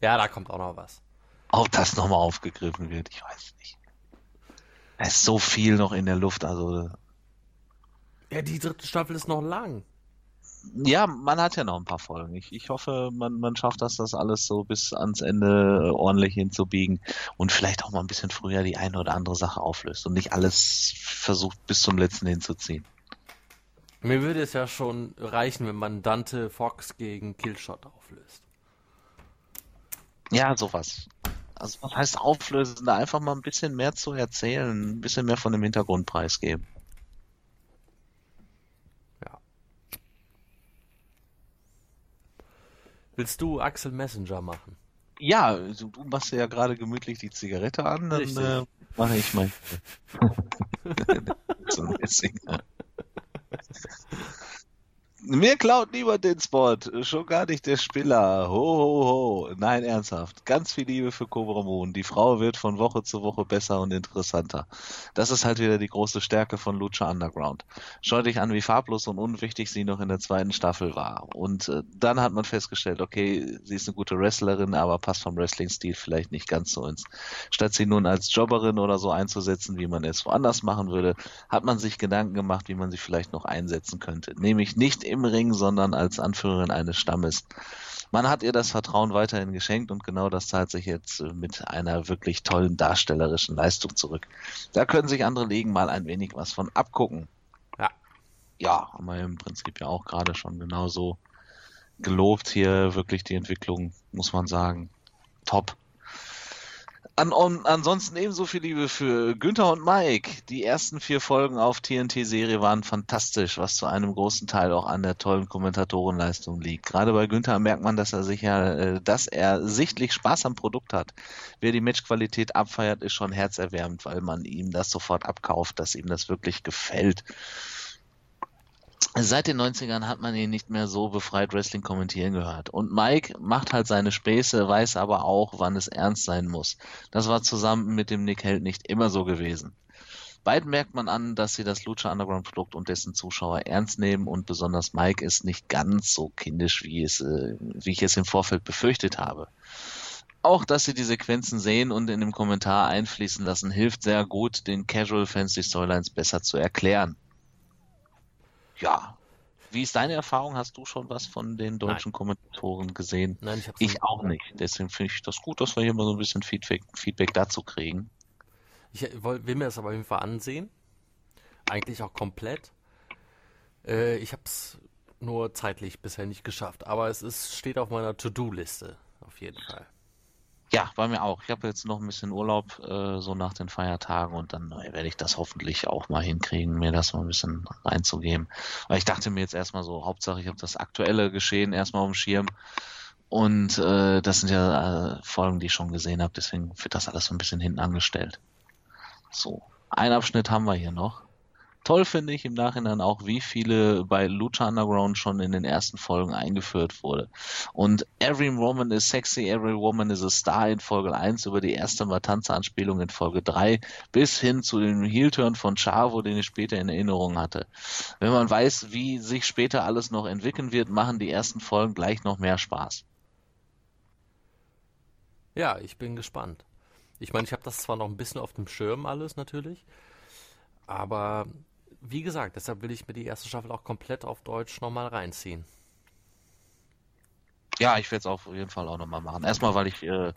Ja, da kommt auch noch was. Ob das nochmal aufgegriffen wird, ich weiß nicht. Es ist so viel noch in der Luft, also. Ja, die dritte Staffel ist noch lang. Ja, man hat ja noch ein paar Folgen. Ich, ich hoffe, man, man schafft das, das alles so bis ans Ende ordentlich hinzubiegen und vielleicht auch mal ein bisschen früher die eine oder andere Sache auflöst und nicht alles versucht bis zum letzten hinzuziehen. Mir würde es ja schon reichen, wenn man Dante Fox gegen Killshot auflöst. Ja, sowas. Also was heißt auflösen? Da einfach mal ein bisschen mehr zu erzählen, ein bisschen mehr von dem Hintergrund preisgeben. Willst du Axel Messenger machen? Ja, du, du machst ja gerade gemütlich die Zigarette an, dann äh, mache ich mal. so ein Messenger. Mir klaut niemand den Spot, schon gar nicht der Spieler. Ho, ho, ho. Nein, ernsthaft. Ganz viel Liebe für Cobra Moon. Die Frau wird von Woche zu Woche besser und interessanter. Das ist halt wieder die große Stärke von Lucha Underground. Schau dich an, wie farblos und unwichtig sie noch in der zweiten Staffel war. Und äh, dann hat man festgestellt, okay, sie ist eine gute Wrestlerin, aber passt vom Wrestling-Stil vielleicht nicht ganz so ins. Statt sie nun als Jobberin oder so einzusetzen, wie man es woanders machen würde, hat man sich Gedanken gemacht, wie man sie vielleicht noch einsetzen könnte. Nämlich nicht im Ring, sondern als Anführerin eines Stammes. Man hat ihr das Vertrauen weiterhin geschenkt und genau das zahlt sich jetzt äh, mit einer wirklich tollen darstellerischen Leistung zurück. Da können sich andere Ligen mal ein wenig was von abgucken. Ja. Ja, haben wir im Prinzip ja auch gerade schon genauso gelobt hier, wirklich die Entwicklung, muss man sagen. Top. An, an, ansonsten ebenso viel Liebe für Günther und Mike. Die ersten vier Folgen auf TNT-Serie waren fantastisch, was zu einem großen Teil auch an der tollen Kommentatorenleistung liegt. Gerade bei Günther merkt man, dass er sicher, äh, dass er sichtlich Spaß am Produkt hat. Wer die Matchqualität abfeiert, ist schon herzerwärmend, weil man ihm das sofort abkauft, dass ihm das wirklich gefällt. Seit den 90ern hat man ihn nicht mehr so befreit Wrestling kommentieren gehört. Und Mike macht halt seine Späße, weiß aber auch, wann es ernst sein muss. Das war zusammen mit dem Nick Held nicht immer so gewesen. Beiden merkt man an, dass sie das Lucha Underground Produkt und dessen Zuschauer ernst nehmen und besonders Mike ist nicht ganz so kindisch, wie es, äh, wie ich es im Vorfeld befürchtet habe. Auch, dass sie die Sequenzen sehen und in dem Kommentar einfließen lassen, hilft sehr gut, den Casual Fans die Storylines besser zu erklären. Ja. Wie ist deine Erfahrung? Hast du schon was von den deutschen Kommentatoren gesehen? Nein, ich Ich auch nicht. Deswegen finde ich das gut, dass wir hier mal so ein bisschen Feedback, Feedback dazu kriegen. Ich woll- will mir das aber auf jeden Fall ansehen. Eigentlich auch komplett. Äh, ich habe es nur zeitlich bisher nicht geschafft, aber es ist, steht auf meiner To-Do-Liste. Auf jeden Fall. Ja, bei mir auch. Ich habe jetzt noch ein bisschen Urlaub, äh, so nach den Feiertagen und dann äh, werde ich das hoffentlich auch mal hinkriegen, mir das mal ein bisschen reinzugeben. Weil ich dachte mir jetzt erstmal so, Hauptsache ich habe das aktuelle Geschehen erstmal auf dem Schirm. Und äh, das sind ja äh, Folgen, die ich schon gesehen habe, deswegen wird das alles so ein bisschen hinten angestellt. So, ein Abschnitt haben wir hier noch. Toll finde ich im Nachhinein auch, wie viele bei Lucha Underground schon in den ersten Folgen eingeführt wurde. Und Every Woman is Sexy, Every Woman is a Star in Folge 1 über die erste Matanza-Anspielung in Folge 3 bis hin zu dem Heel-Turn von Chavo, den ich später in Erinnerung hatte. Wenn man weiß, wie sich später alles noch entwickeln wird, machen die ersten Folgen gleich noch mehr Spaß. Ja, ich bin gespannt. Ich meine, ich habe das zwar noch ein bisschen auf dem Schirm alles natürlich, aber wie gesagt, deshalb will ich mir die erste Staffel auch komplett auf Deutsch nochmal reinziehen. Ja, ich werde es auf jeden Fall auch nochmal machen. Erstmal, weil ich äh,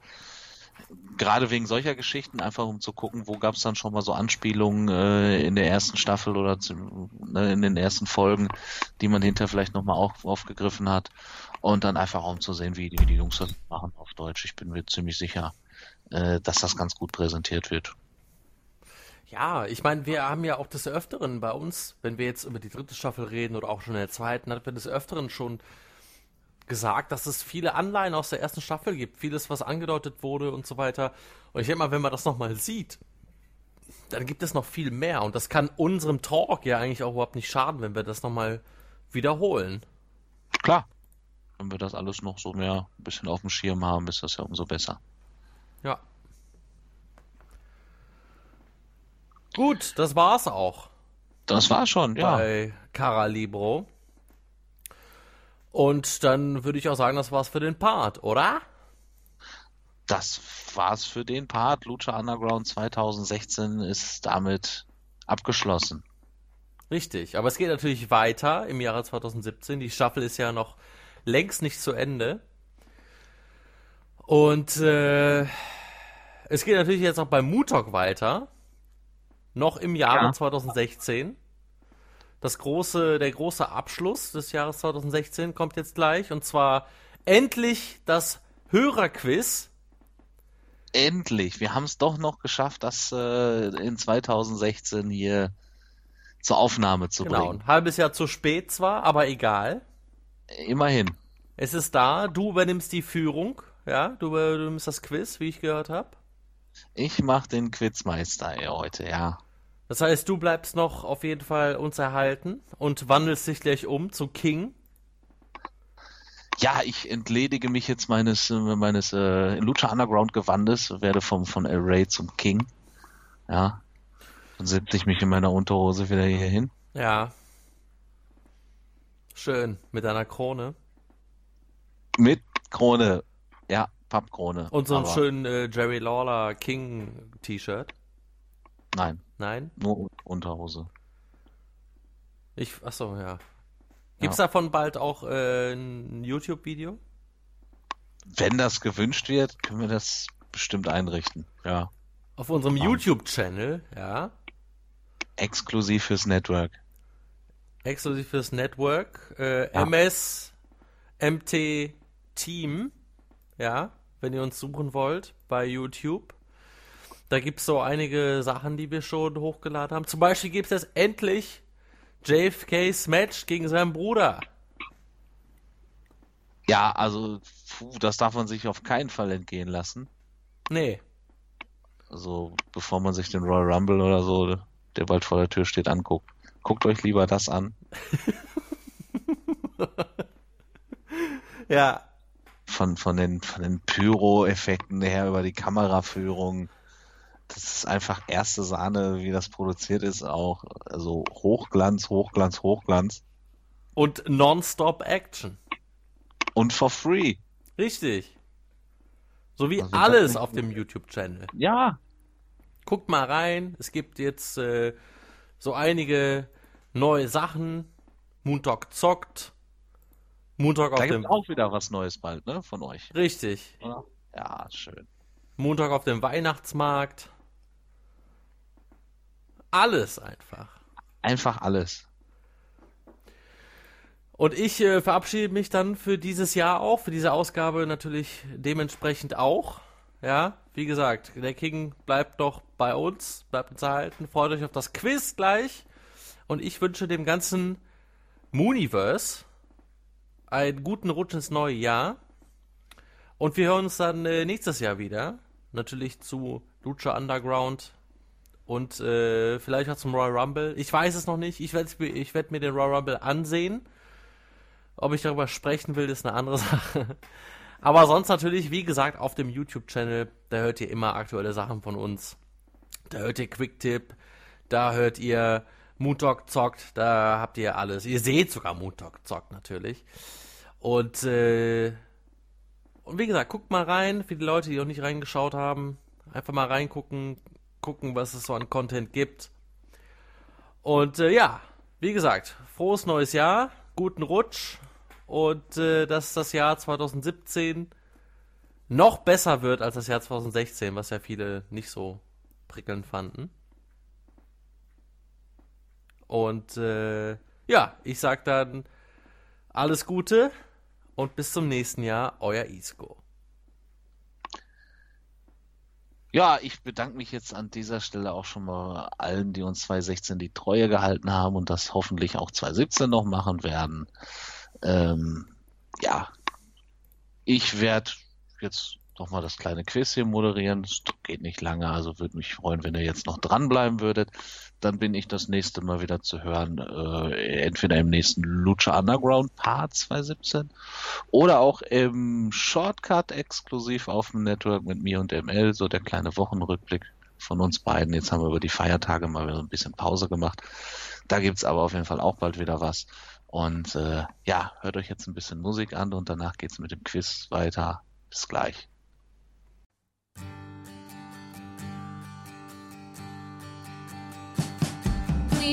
gerade wegen solcher Geschichten, einfach um zu gucken, wo gab es dann schon mal so Anspielungen äh, in der ersten Staffel oder zu, ne, in den ersten Folgen, die man hinter vielleicht nochmal auf, aufgegriffen hat. Und dann einfach auch um zu sehen, wie die, wie die Jungs das machen auf Deutsch. Ich bin mir ziemlich sicher, äh, dass das ganz gut präsentiert wird. Ja, ich meine, wir haben ja auch des Öfteren bei uns, wenn wir jetzt über die dritte Staffel reden oder auch schon in der zweiten, hatten wir des Öfteren schon gesagt, dass es viele Anleihen aus der ersten Staffel gibt, vieles, was angedeutet wurde und so weiter. Und ich denke mal, wenn man das nochmal sieht, dann gibt es noch viel mehr. Und das kann unserem Talk ja eigentlich auch überhaupt nicht schaden, wenn wir das nochmal wiederholen. Klar. Wenn wir das alles noch so mehr ein bisschen auf dem Schirm haben, ist das ja umso besser. Ja. Gut, das war's auch. Das war schon, ja. bei Cara Libro. Und dann würde ich auch sagen, das war's für den Part, oder? Das war's für den Part. Lucha Underground 2016 ist damit abgeschlossen. Richtig, aber es geht natürlich weiter im Jahre 2017. Die Staffel ist ja noch längst nicht zu Ende. Und äh, es geht natürlich jetzt auch bei Mutok weiter. Noch im Jahre Ja. 2016. Das große, der große Abschluss des Jahres 2016 kommt jetzt gleich. Und zwar endlich das Hörerquiz. Endlich, wir haben es doch noch geschafft, das äh, in 2016 hier zur Aufnahme zu Genau, bringen. ein halbes Jahr zu spät zwar, aber egal. Immerhin. Es ist da, du übernimmst die Führung, ja, du übernimmst das Quiz, wie ich gehört habe. Ich mach den Quizmeister heute, ja. Das heißt, du bleibst noch auf jeden Fall uns erhalten und wandelst dich gleich um zu King. Ja, ich entledige mich jetzt meines, meines äh, Lucha Underground Gewandes, werde vom, von El Rey zum King. Ja. Dann setze ich mich in meiner Unterhose wieder hier hin. Ja. Schön, mit deiner Krone. Mit Krone. Ja, Pappkrone. Und so einem schönen äh, Jerry Lawler King T-Shirt. Nein, Nein? nur Unterhose. Ich, achso, ja. Gibt's Ja. davon bald auch äh, ein YouTube-Video? Wenn das gewünscht wird, können wir das bestimmt einrichten. Ja. Auf unserem. YouTube-Channel, ja. Exklusiv fürs Network. Exklusiv fürs Network. Äh, Ja. MS MT Team, ja, wenn ihr uns suchen wollt bei YouTube. Da gibt's so einige Sachen, die wir schon hochgeladen haben. Zum Beispiel gibt's jetzt endlich JFK's Match gegen seinen Bruder. Ja, also, puh, das darf man sich auf keinen Fall entgehen lassen. Nee, Also, bevor man sich den Royal Rumble oder so, der bald vor der Tür steht, anguckt. Guckt euch lieber das an. ja, Von, von den, von den Pyro-Effekten her über die Kameraführung. Das ist einfach erste Sahne, wie das produziert ist, auch. Also Hochglanz, Hochglanz, Hochglanz. und Nonstop Action. Und for free. Richtig. So wie Also alles auf dem YouTube-Channel. Ja, Guckt mal rein. Es gibt jetzt äh, so einige neue Sachen. Moondog zockt. Moondog auf da dem. auch wieder was Neues bald, ne, von euch. Richtig. oder? Ja, schön. Montag auf dem Weihnachtsmarkt. Alles einfach. Einfach alles. Und ich äh, verabschiede mich dann für dieses Jahr auch, für diese Ausgabe natürlich dementsprechend auch. Ja, wie gesagt, der King bleibt doch bei uns, bleibt uns erhalten. Freut euch auf das Quiz gleich. Und ich wünsche dem ganzen Mooniverse einen guten Rutsch ins neue Jahr. Und wir hören uns dann äh, nächstes Jahr wieder. Natürlich zu Lucha Underground und äh, vielleicht auch zum Royal Rumble. Ich weiß es noch nicht. Ich werde ich werd mir den Royal Rumble ansehen. Ob ich darüber sprechen will, ist eine andere Sache. Aber sonst natürlich, wie gesagt, auf dem YouTube-Channel, da hört ihr immer aktuelle Sachen von uns. Da hört ihr Quicktip, da hört ihr Moondog zockt, da habt ihr alles. Ihr seht sogar Moondog zockt natürlich. Und, äh, und wie gesagt, guckt mal rein, für die Leute, die noch nicht reingeschaut haben. Einfach mal reingucken, gucken, was es so an Content gibt. Und äh, ja, wie gesagt, frohes neues Jahr, guten Rutsch und äh, dass das Jahr 2017 noch besser wird als das Jahr 2016, was ja viele nicht so prickelnd fanden. Und äh, ja, ich sag dann alles Gute und bis zum nächsten Jahr, euer Isco. Ja, ich bedanke mich jetzt an dieser Stelle auch schon mal allen, die uns 2016 die Treue gehalten haben und das hoffentlich auch 2017 noch machen werden. Ähm, ja, ich werde jetzt noch mal das kleine Quiz hier moderieren. Es geht nicht lange, also würde mich freuen, wenn ihr jetzt noch dranbleiben würdet. Dann bin ich das nächste Mal wieder zu hören, äh, entweder im nächsten Lucha Underground Part 2017 oder auch im Shortcut exklusiv auf dem Network mit mir und ML, so der kleine Wochenrückblick von uns beiden. Jetzt haben wir über die Feiertage mal wieder ein bisschen Pause gemacht. Da gibt's aber auf jeden Fall auch bald wieder was. Und äh, ja, hört euch jetzt ein bisschen Musik an und danach geht's mit dem Quiz weiter. Bis gleich.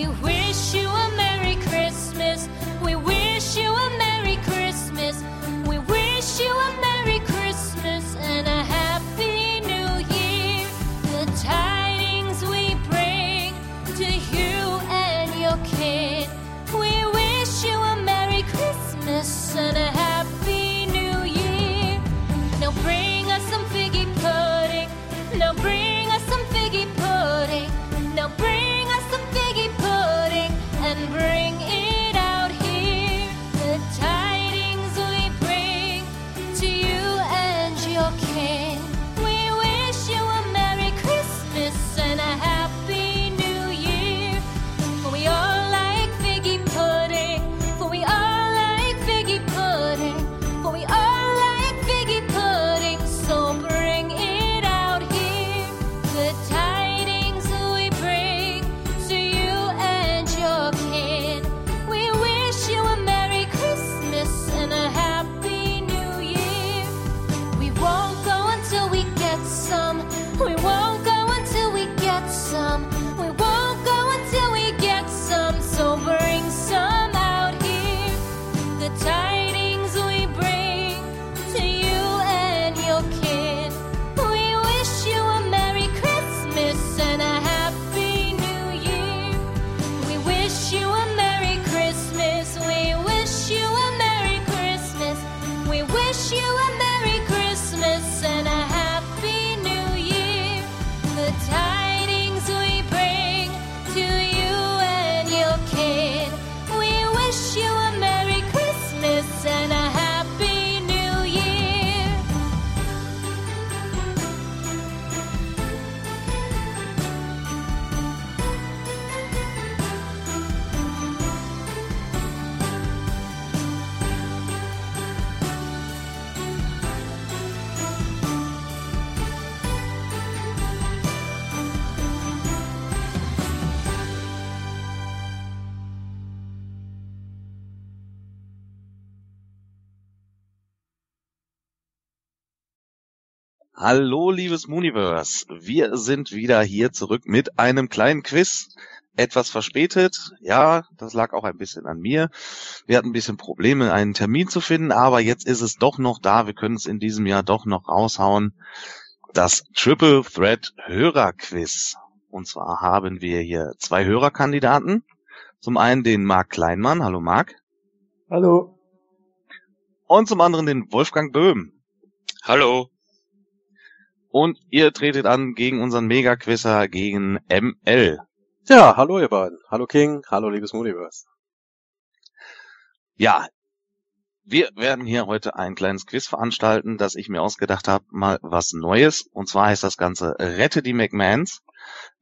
Wish you Hallo, liebes Mooniverse. Wir sind wieder hier zurück mit einem kleinen Quiz. Etwas verspätet. Ja, das lag auch ein bisschen an mir. Wir hatten ein bisschen Probleme, einen Termin zu finden, aber jetzt ist es doch noch da. Wir können es in diesem Jahr doch noch raushauen. Das Triple Threat Hörerquiz. Und zwar haben wir hier zwei Hörerkandidaten. Zum einen den Marc Kleinmann. Hallo Marc. Hallo. Und zum anderen den Wolfgang Böhm. Hallo. Und ihr tretet an gegen unseren Mega-Quizzer, gegen ML. Ja, hallo ihr beiden. Hallo King, hallo liebes Mooniverse. Ja, wir werden hier heute ein kleines Quiz veranstalten, das ich mir ausgedacht habe, mal was Neues. Und zwar heißt das Ganze Rette die McMahons.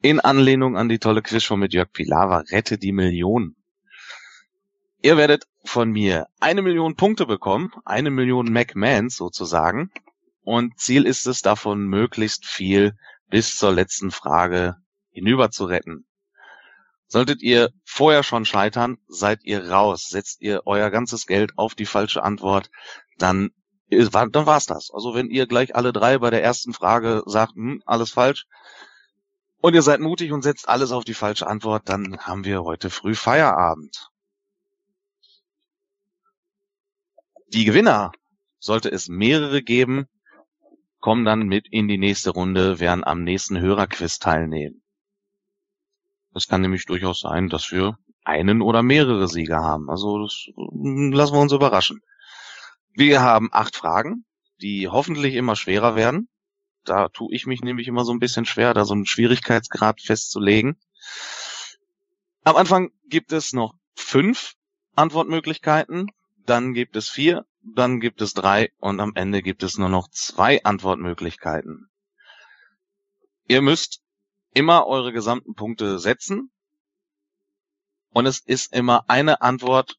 In Anlehnung an die tolle Quizshow mit Jörg Pilawa, Rette die Million. Ihr werdet von mir eine Million Punkte bekommen, eine Million McMahons sozusagen. Und Ziel ist es davon, möglichst viel bis zur letzten Frage hinüber zu retten. Solltet ihr vorher schon scheitern, seid ihr raus. Setzt ihr euer ganzes Geld auf die falsche Antwort, dann, dann war's das. Also wenn ihr gleich alle drei bei der ersten Frage sagt, hm, alles falsch, und ihr seid mutig und setzt alles auf die falsche Antwort, dann haben wir heute früh Feierabend. Die Gewinner, sollte es mehrere geben, kommen dann mit in die nächste Runde, werden am nächsten Hörerquiz teilnehmen. Es kann nämlich durchaus sein, dass wir einen oder mehrere Sieger haben. Also das mm, lassen wir uns überraschen. Wir haben acht Fragen, die hoffentlich immer schwerer werden. Da tue ich mich nämlich immer so ein bisschen schwer, da so einen Schwierigkeitsgrad festzulegen. Am Anfang gibt es noch fünf Antwortmöglichkeiten, dann gibt es vier, dann gibt es drei und am Ende gibt es nur noch zwei Antwortmöglichkeiten. Ihr müsst immer eure gesamten Punkte setzen und es ist immer eine Antwort,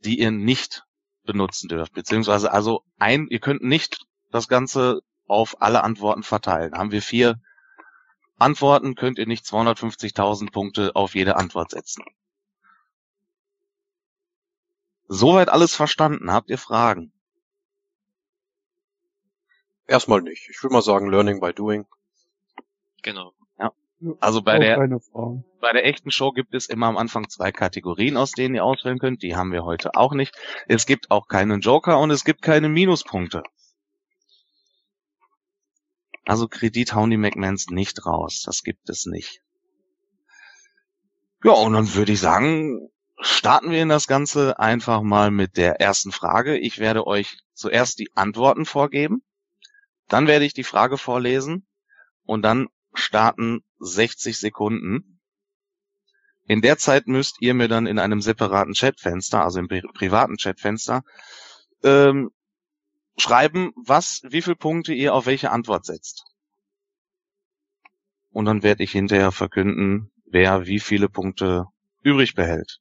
die ihr nicht benutzen dürft, beziehungsweise also ein, ihr könnt nicht das Ganze auf alle Antworten verteilen. Haben wir vier Antworten, könnt ihr nicht 250.000 Punkte auf jede Antwort setzen. Soweit alles verstanden. Habt ihr Fragen? Erstmal nicht. Ich würde mal sagen, Learning by Doing. Genau. Also bei der, bei der echten Show gibt es immer am Anfang zwei Kategorien, aus denen ihr auswählen könnt. Die haben wir heute auch nicht. Es gibt auch keinen Joker und es gibt keine Minuspunkte. Also Kredit hauen die McMahons nicht raus. Das gibt es nicht. Ja, und dann würde ich sagen, starten wir in das Ganze einfach mal mit der ersten Frage. Ich werde euch zuerst die Antworten vorgeben. Dann werde ich die Frage vorlesen und dann starten 60 Sekunden. In der Zeit müsst ihr mir dann in einem separaten Chatfenster, also im pri privaten Chatfenster, ähm, schreiben, was, wie viele Punkte ihr auf welche Antwort setzt. Und dann werde ich hinterher verkünden, wer wie viele Punkte übrig behält.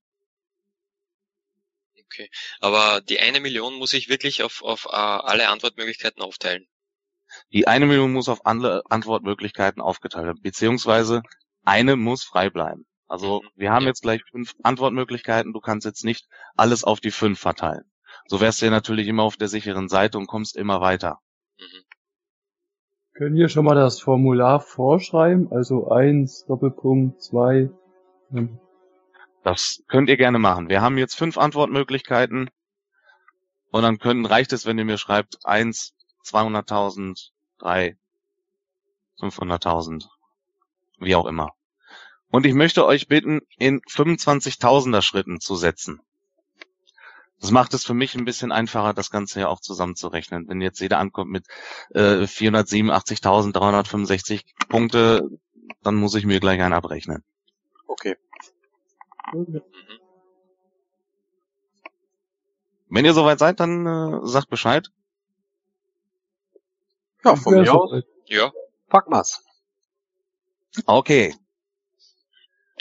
Okay. Aber die eine Million muss ich wirklich auf, auf äh, alle Antwortmöglichkeiten aufteilen. Die eine Million muss auf andere Antwortmöglichkeiten aufgeteilt werden, beziehungsweise eine muss frei bleiben. Also Mhm. wir haben Ja. jetzt gleich fünf Antwortmöglichkeiten, du kannst jetzt nicht alles auf die fünf verteilen. So wärst du ja natürlich immer auf der sicheren Seite und kommst immer weiter. Mhm. Können wir schon mal das Formular vorschreiben? Also eins Doppelpunkt, zwei. ähm, Das könnt ihr gerne machen. Wir haben jetzt fünf Antwortmöglichkeiten und dann können, reicht es, wenn ihr mir schreibt, eins, 200.000, drei, 500.000, wie auch immer. Und ich möchte euch bitten, in 25.000er Schritten zu setzen. Das macht es für mich ein bisschen einfacher, das Ganze ja auch zusammenzurechnen. Wenn jetzt jeder ankommt mit äh, 487.365 Punkte, dann muss ich mir gleich einen abrechnen. Okay. Mhm. Wenn ihr soweit seid, dann äh, sagt Bescheid. Ja, von mir aus. Ja. Pack mal's. Okay.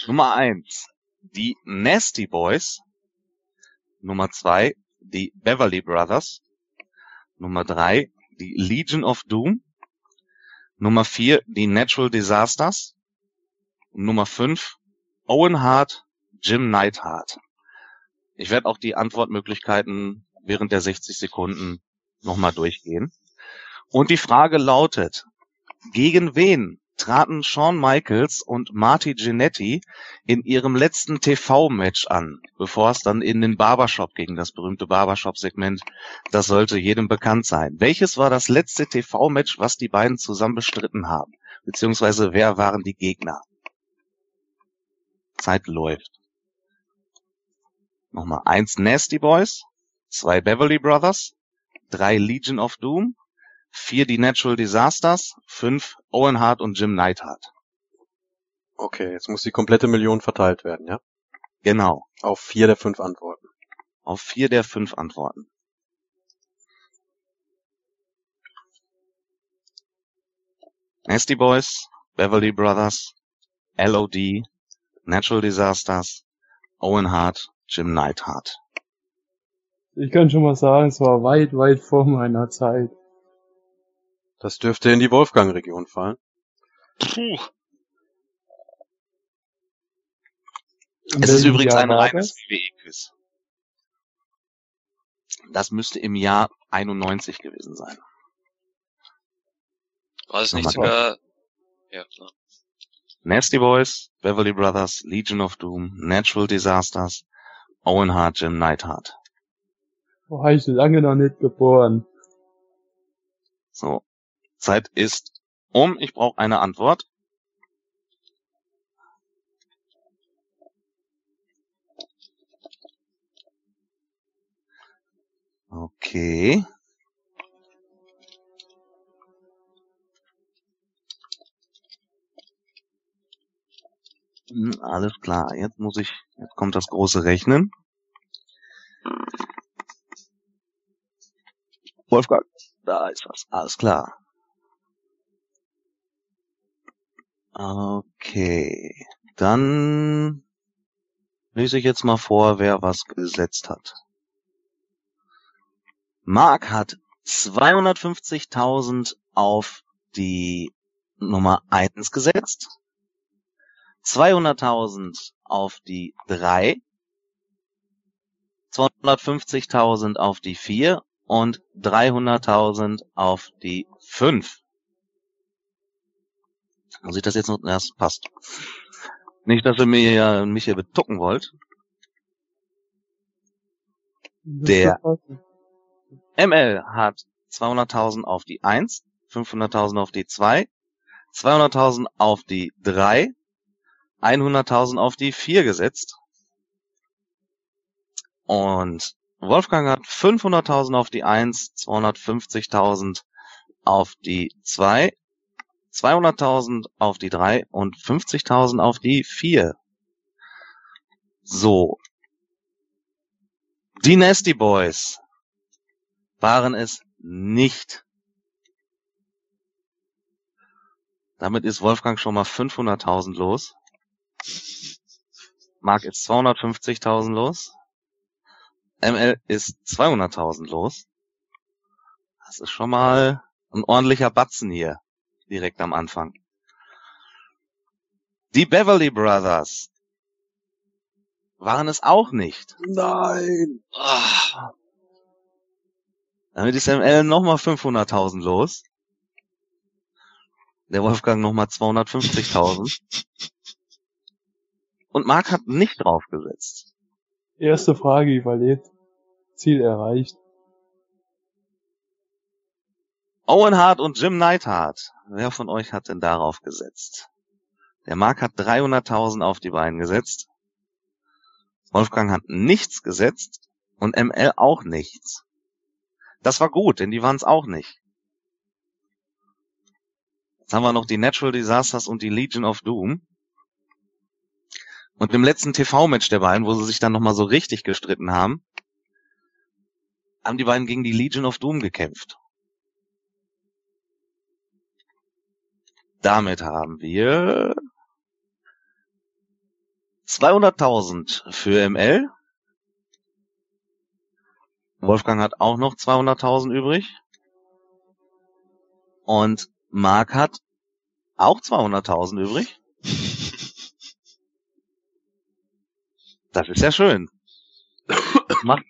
Nummer eins, die Nasty Boys. Nummer zwei, die Beverly Brothers. Nummer drei, die Legion of Doom. Nummer vier, die Natural Disasters. Nummer fünf, Owen Hart, Jim Neidhart. Ich werde auch die Antwortmöglichkeiten während der 60 Sekunden nochmal durchgehen. Und die Frage lautet, gegen wen traten Shawn Michaels und Marty Jannetty in ihrem letzten TV-Match an, bevor es dann in den Barbershop ging, das berühmte Barbershop-Segment. Das sollte jedem bekannt sein. Welches war das letzte TV-Match, was die beiden zusammen bestritten haben? Beziehungsweise wer waren die Gegner? Zeit läuft. Nochmal eins Nasty Boys, zwei Beverly Brothers, drei Legion of Doom, vier die Natural Disasters, fünf Owen Hart und Jim Neidhart. Okay, jetzt muss die komplette Million verteilt werden, ja? Genau, Auf vier der fünf Antworten. auf vier der fünf Antworten. Nasty Boys, Beverly Brothers, LOD, Natural Disasters, Owen Hart, Jim Neidhart. Ich kann schon mal sagen, es war weit, weit vor meiner Zeit. Das dürfte in die Wolfgang-Region fallen. Puh. In Es ist übrigens Jahr ein reines das? WWE-Quiz. Das müsste im Jahr 91 gewesen sein. War es nicht sogar, ja, klar. Nasty Boys, Beverly Brothers, Legion of Doom, Natural Disasters, Owen Hart, Jim Neidhart. War ich lange noch nicht geboren. So, Zeit ist um. Ich brauche eine Antwort. Okay. Alles klar. Jetzt muss ich, jetzt kommt das große Rechnen. Wolfgang, da ist was. Alles klar. Okay. Dann lese ich jetzt mal vor, wer was gesetzt hat. Mark hat 250.000 auf die Nummer 1 gesetzt, 200.000 auf die 3, 250.000 auf die 4 und 300.000 auf die 5. Muss ich das jetzt noch, ja, das passt. Nicht, dass ihr mir ja, mich hier betucken wollt. Der-. ML hat 200.000 auf die 1, 500.000 auf die 2, 200.000 auf die 3, 100.000 auf die 4 gesetzt. Und Wolfgang hat 500.000 auf die 1, 250.000 auf die 2, 200.000 auf die 3 und 50.000 auf die 4. So. Die Nasty Boys waren es nicht. Damit ist Wolfgang schon mal 500.000 los. Mark ist 250.000 los. ML ist 200.000 los. Das ist schon mal ein ordentlicher Batzen hier, direkt am Anfang. Die Beverly Brothers waren es auch nicht. Nein! Ah, Damit ist ML nochmal 500.000 los. Der Wolfgang nochmal 250.000. Und Mark hat nicht draufgesetzt. Erste Frage überlebt. Ziel erreicht. Owen Hart und Jim Neidhart. Wer von euch hat denn darauf gesetzt? Der Mark hat 300.000 auf die beiden gesetzt. Wolfgang hat nichts gesetzt und ML auch nichts. Das war gut, denn die waren es auch nicht. Jetzt haben wir noch die Natural Disasters und die Legion of Doom. Und im letzten TV-Match der beiden, wo sie sich dann nochmal so richtig gestritten haben, haben die beiden gegen die Legion of Doom gekämpft. Damit haben wir 200.000 für ML. Wolfgang hat auch noch 200.000 übrig. Und Mark hat auch 200.000 übrig. Das ist ja schön. Das macht,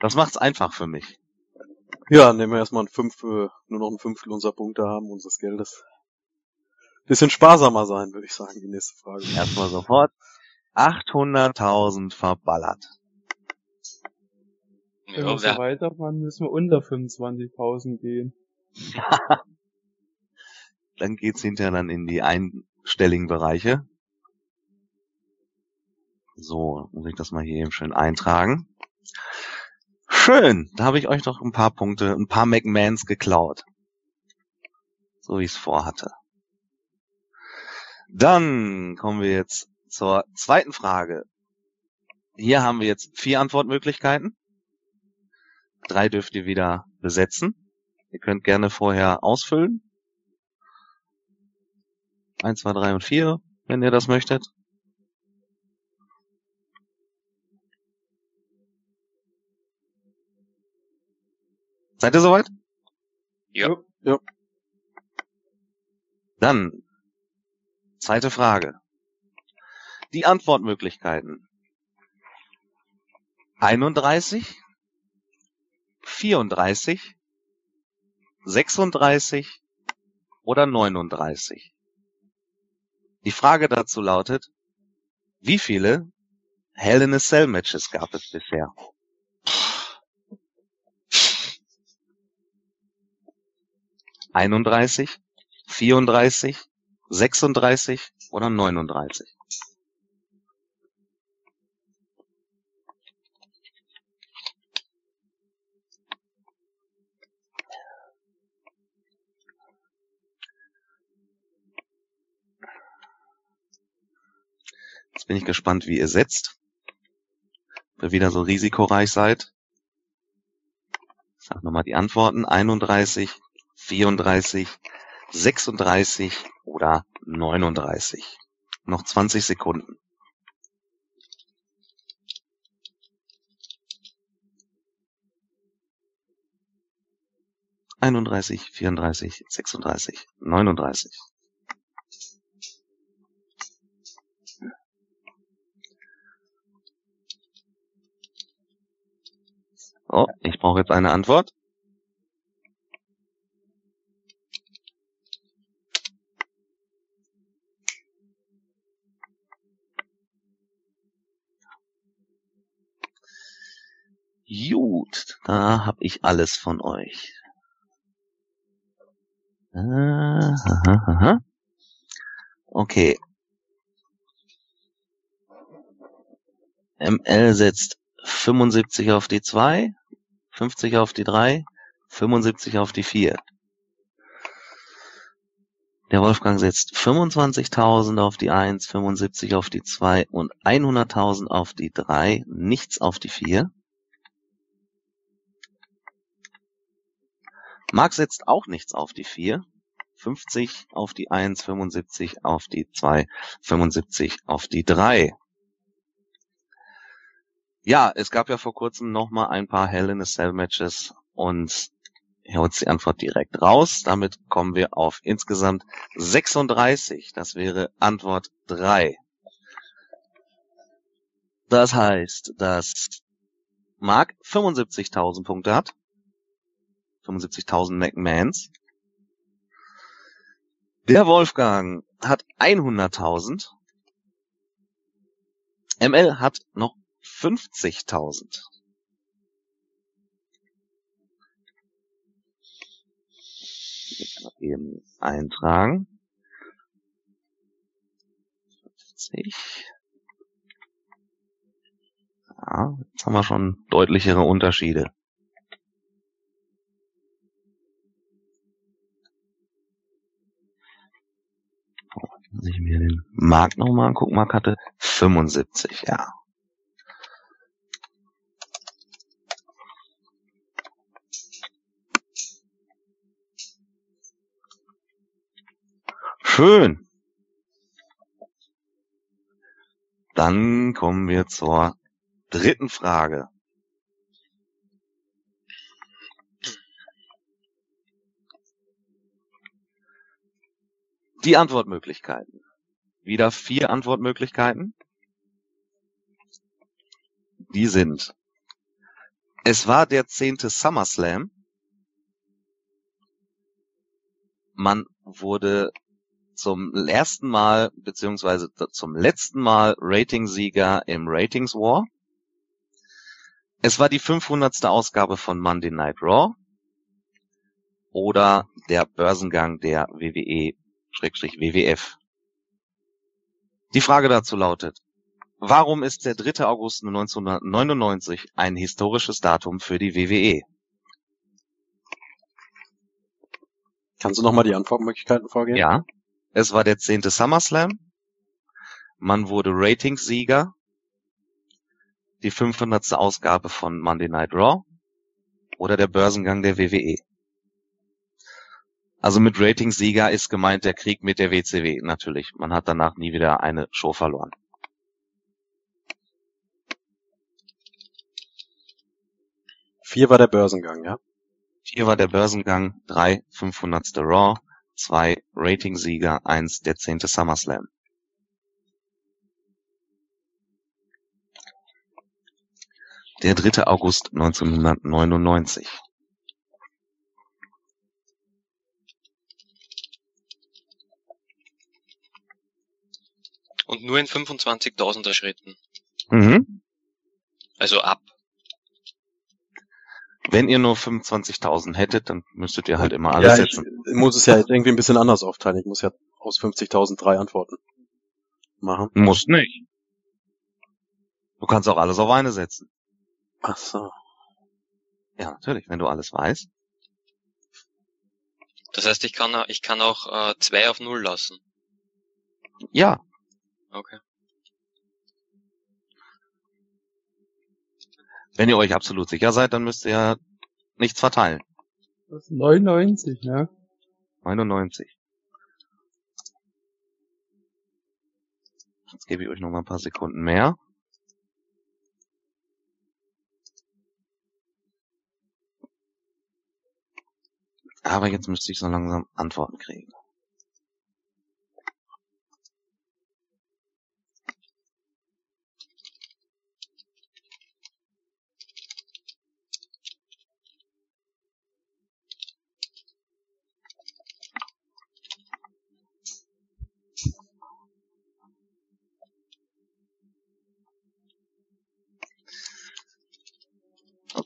das macht's einfach für mich. Ja, nehmen wir erstmal ein Fünf, äh, nur noch ein Fünftel unserer Punkte haben, unseres Geldes. Bisschen sparsamer sein, würde ich sagen, die nächste Frage. Erstmal sofort 800.000 verballert. Wenn Ja, wir so wer, weitermachen, müssen wir unter 25.000 gehen. Dann geht's hinterher dann in die einstelligen Bereiche. So, muss ich das mal hier eben schön eintragen. Schön, da habe ich euch doch ein paar Punkte, ein paar McMahons geklaut. So wie ich es vorhatte. Dann kommen wir jetzt zur zweiten Frage. Hier haben wir jetzt vier Antwortmöglichkeiten. Drei dürft ihr wieder besetzen. Ihr könnt gerne vorher ausfüllen. Eins, zwei, drei und vier, wenn ihr das möchtet. Seid ihr soweit? Ja. Ja. Dann, zweite Frage. Die Antwortmöglichkeiten. 31, 34, 36 oder 39. Die Frage dazu lautet, wie viele Hell in a Cell Matches gab es bisher? Einunddreißig, vierunddreißig, sechsunddreißig oder neununddreißig? Jetzt bin ich gespannt, wie ihr setzt. Ob ihr wieder so risikoreich seid. Ich sag nochmal die Antworten. 31, 34, 36 oder 39. Noch 20 Sekunden. Einunddreißig, vierunddreißig, sechsunddreißig, neununddreißig. Oh, ich brauche jetzt eine Antwort. Gut, da hab ich alles von euch. Okay. ML setzt 75 auf die 2, 50 auf die 3, 75 auf die 4. Der Wolfgang setzt 25.000 auf die 1, 75 auf die 2 und 100.000 auf die 3, nichts auf die 4. Marc setzt auch nichts auf die 4. 50 auf die 1, 75 auf die 2, 75 auf die 3. Ja, es gab ja vor kurzem noch mal ein paar Hell in a Cell Matches und hier holt die Antwort direkt raus. Damit kommen wir auf insgesamt 36. Das wäre Antwort 3. Das heißt, dass Mark 75.000 Punkte hat. 75.000 McMahons. Der Wolfgang hat 100.000. ML hat noch 50.000. Jetzt mal eben eintragen. 50. Ja, jetzt haben wir schon deutlichere Unterschiede. Muss ich mir den Markt nochmal angucken. Mark hatte 75, ja. Schön. Dann kommen wir zur dritten Frage. Die Antwortmöglichkeiten. Wieder vier Antwortmöglichkeiten. Die sind. Es war der zehnte SummerSlam. man wurde zum ersten Mal beziehungsweise zum letzten Mal Ratingsieger im Ratings War. Es war die 500. Ausgabe von Monday Night Raw oder der Börsengang der WWE-WWF. Die Frage dazu lautet, warum ist der 3. August 1999 ein historisches Datum für die WWE? Kannst du nochmal die Antwortmöglichkeiten vorgehen? Ja, es war der 10. SummerSlam, man wurde Ratingssieger, die 500. Ausgabe von Monday Night Raw oder der Börsengang der WWE. Also mit Ratingssieger ist gemeint der Krieg mit der WCW natürlich. Man hat danach nie wieder eine Show verloren. Vier war der Börsengang, ja? Hier war der Börsengang, drei 500. Raw, zwei Ratingsieger, eins der 10. SummerSlam. Der 3. August 1999. Und nur in 25.000er Schritten. Mhm. Also ab. Wenn ihr nur 25.000 hättet, dann müsstet ihr halt immer alles ja, setzen. ich muss es ja jetzt irgendwie ein bisschen anders aufteilen. Ich muss ja aus 50.000 drei Antworten machen. Muss nicht. Du kannst auch alles auf eine setzen. Ach so. Ja, natürlich, wenn du alles weißt. Das heißt, ich kann, ich kann auch äh, zwei auf null lassen. Ja, Okay. wenn ihr euch absolut sicher seid, dann müsst ihr ja nichts verteilen. Das ist 99, ne? 99. Jetzt gebe ich euch noch mal ein paar Sekunden mehr. Aber jetzt müsste ich so langsam Antworten kriegen.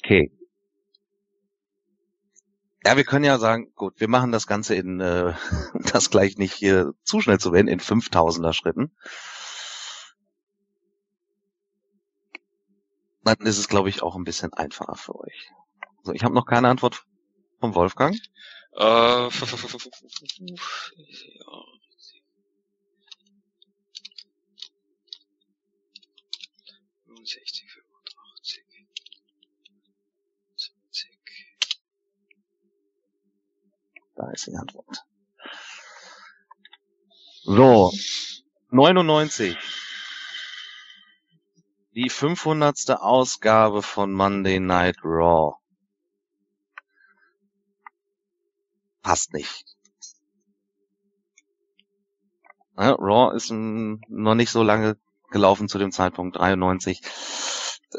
Okay. Ja, wir können ja sagen, gut, wir machen das Ganze in, äh, das gleich nicht hier zu schnell zu werden, in 5000er Schritten. Dann ist es, glaube ich, auch ein bisschen einfacher für euch. So, ich habe noch keine Antwort vom Wolfgang. Äh, ja. 65, 85, 20. Da ist die Antwort. So, 99. Die 500. Ausgabe von Monday Night Raw. Passt nicht. Ja, Raw ist noch nicht so lange gelaufen zu dem Zeitpunkt 93.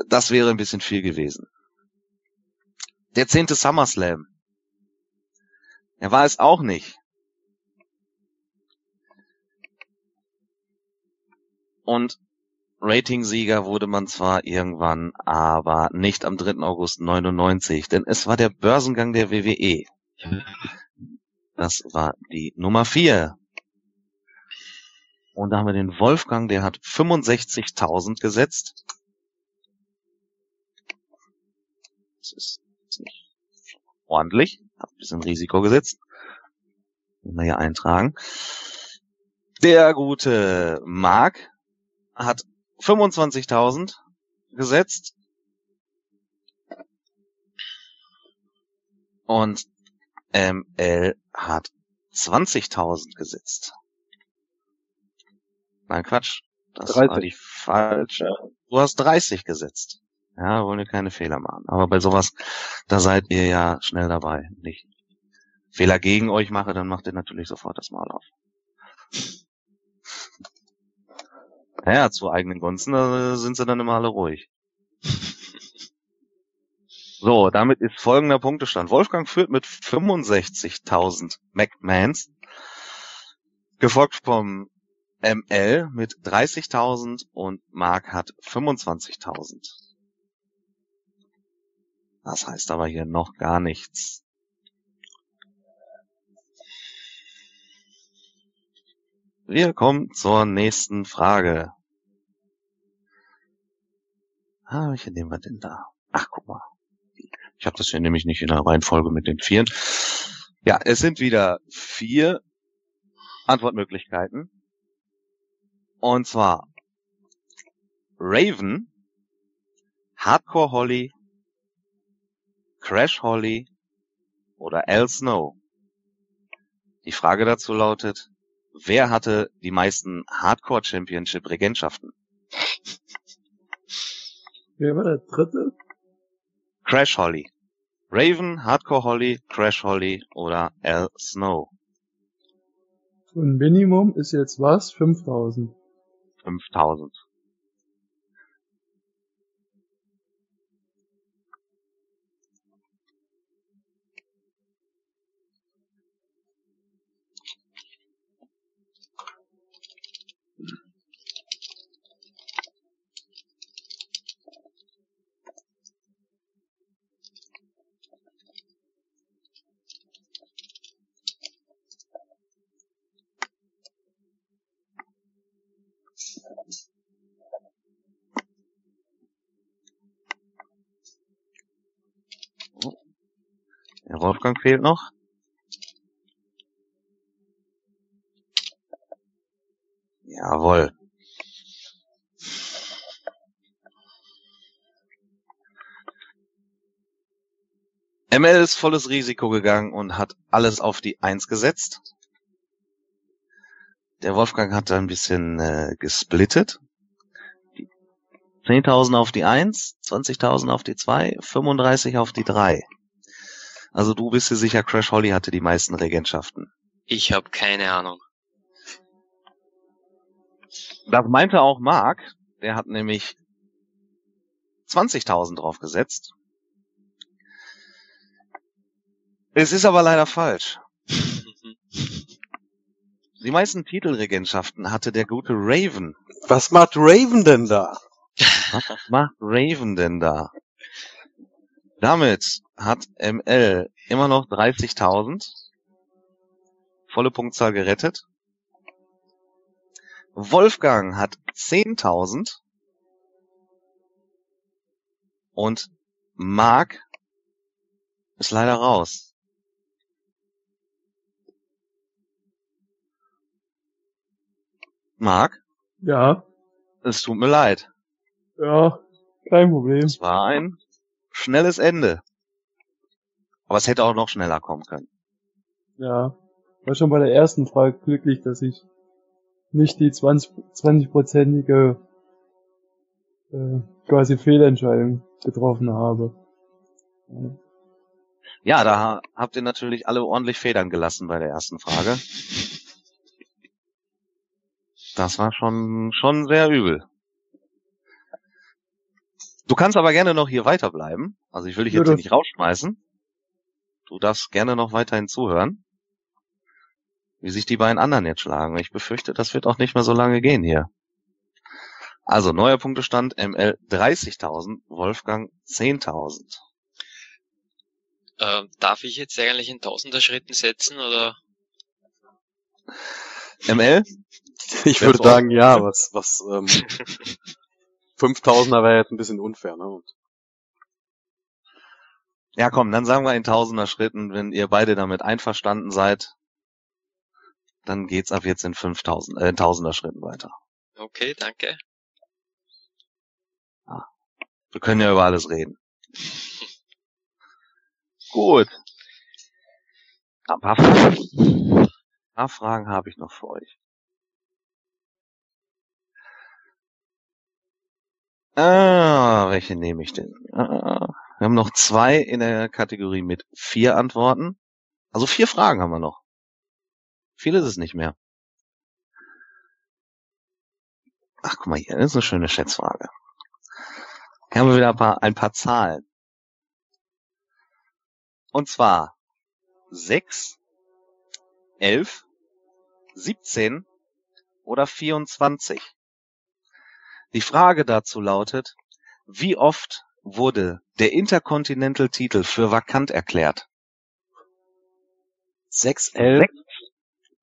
Das wäre ein bisschen viel gewesen. Der 10. SummerSlam. Er war es auch nicht. Und Ratingsieger wurde man zwar irgendwann, aber nicht am 3. August 99, denn es war der Börsengang der WWE. Das war die Nummer 4. Und da haben wir den Wolfgang, der hat 65.000 gesetzt. Das ist ordentlich. Hat ein bisschen Risiko gesetzt. Wir hier eintragen. Der gute Mark hat 25.000 gesetzt. Und ML hat 20.000 gesetzt. Nein, Quatsch. Das 30. war die falsche. Du hast 30 gesetzt. Ja, wollen wir keine Fehler machen. Aber bei sowas, da seid ihr ja schnell dabei. Nicht Fehler gegen euch mache, dann macht ihr natürlich sofort das Mal auf. Naja, zu eigenen Gunsten, da sind sie dann immer alle ruhig. So, damit ist folgender Punktestand. Wolfgang führt mit 65.000 McMahons, gefolgt vom ML mit 30.000 und Mark hat 25.000. Das heißt aber hier noch gar nichts. Wir kommen zur nächsten Frage. Ah, welche nehmen wir denn da? Ach, guck mal. Ich habe das hier nämlich nicht in der Reihenfolge mit den Vieren. Ja, es sind wieder vier Antwortmöglichkeiten. Und zwar Raven, Hardcore Holly, Crash Holly oder Al Snow. Die Frage dazu lautet, wer hatte die meisten Hardcore Championship Regentschaften? Wer war der dritte? Crash Holly. Raven, Hardcore Holly, Crash Holly oder Al Snow. Und Minimum ist jetzt was? 5000. 5000. Der Wolfgang fehlt noch. Jawohl. ML ist volles Risiko gegangen und hat alles auf die Eins gesetzt. Der Wolfgang hat da ein bisschen äh, gesplittet. Die 10.000 auf die Eins, 20.000 auf die Zwei, 35 auf die Drei. Also du bist dir sicher, Crash Holly hatte die meisten Regentschaften. Ich habe keine Ahnung. Das meinte auch Mark. Der hat nämlich 20.000 draufgesetzt. Es ist aber leider falsch. Die meisten Titelregentschaften hatte der gute Raven. Was macht Raven denn da? Was macht Raven denn da? Damit hat ML immer noch 30.000. Volle Punktzahl gerettet. Wolfgang hat 10.000. Und Mark ist leider raus. Mark, Ja, es tut mir leid. ja, kein Problem. Es war ein schnelles Ende. Aber es hätte auch noch schneller kommen können. Ja, war schon bei der ersten Frage glücklich, dass ich nicht die 20 20-prozentige äh, quasi Fehlentscheidung getroffen habe. Ja. Ja, da habt ihr natürlich alle ordentlich Federn gelassen bei der ersten Frage. Das war schon, schon sehr übel. Du kannst aber gerne noch hier weiterbleiben. Also ich will dich jetzt hier nicht rausschmeißen. Du darfst gerne noch weiterhin zuhören. Wie sich die beiden anderen jetzt schlagen. Ich befürchte, das wird auch nicht mehr so lange gehen hier. Also neuer Punktestand ML 30.000, Wolfgang 10.000. Ähm, darf ich jetzt eigentlich in Tausender Schritten setzen oder? ML? Ich würde sagen, ja, was, was, ähm, 5000er wäre jetzt ein bisschen unfair, ne? Und Ja, komm, dann sagen wir in tausender Schritten, wenn ihr beide damit einverstanden seid, dann geht's ab jetzt in 5000, äh, in tausender Schritten weiter. Okay, danke. Wir können ja über alles reden. Gut. Ein paar Fragen, ein paar Fragen habe ich noch für euch. Ah, welche nehme ich denn? Ah, wir haben noch zwei in der Kategorie mit vier Antworten. Also vier Fragen haben wir noch. Viel ist es nicht mehr. Ach, guck mal hier, das ist eine schöne Schätzfrage. Hier haben wir wieder ein paar, ein paar Zahlen. Und zwar 6, 11, 17 oder 24. Die Frage dazu lautet, wie oft wurde der Intercontinental-Titel für vakant erklärt? 6, 11.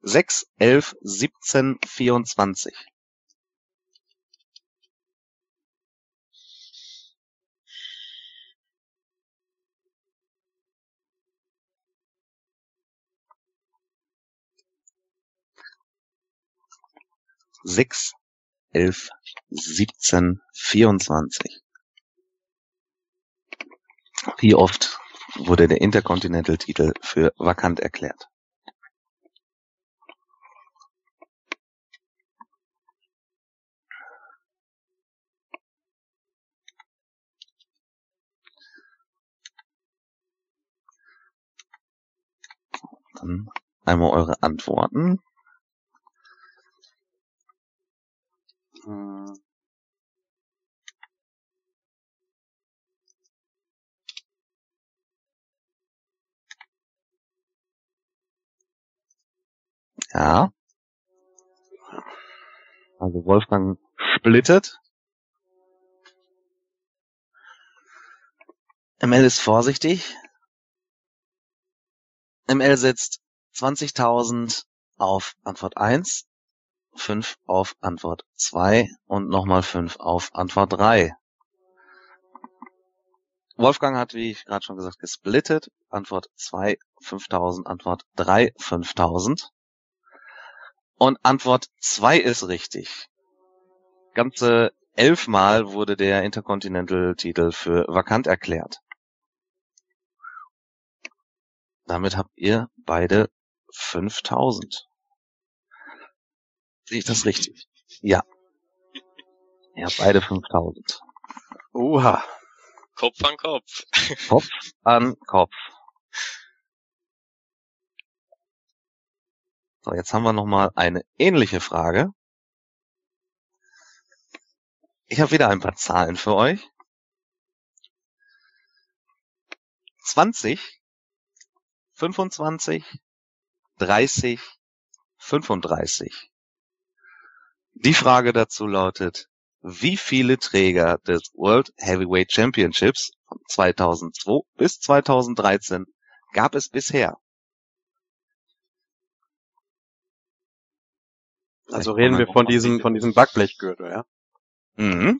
6, 11, 17, 24. Sechs, elf, siebzehn, vierundzwanzig. Wie oft wurde der Intercontinental-Titel für vakant erklärt? Einmal eure Antworten. Ja. Also Wolfgang splittet. ML ist vorsichtig. ML setzt 20.000 auf Antwort 1, 5 auf Antwort 2 und nochmal 5 auf Antwort 3. Wolfgang hat, wie ich gerade schon gesagt, gesplittet. Antwort 2, 5000, Antwort 3, 5000. Und Antwort 2 ist richtig. Ganze elfmal wurde der Intercontinental-Titel für vakant erklärt. Damit habt ihr beide 5000. Sehe ich das richtig? Ja. Ihr habt beide 5000. Oha. Kopf an Kopf. Kopf an Kopf. So, jetzt haben wir nochmal eine ähnliche Frage. Ich habe wieder ein paar Zahlen für euch. 20, 25, 30, 35. Die Frage dazu lautet, wie viele Träger des World Heavyweight Championships von 2002 bis 2013 gab es bisher? Also reden wir von diesem, von diesem Backblechgürtel, ja? Mhm.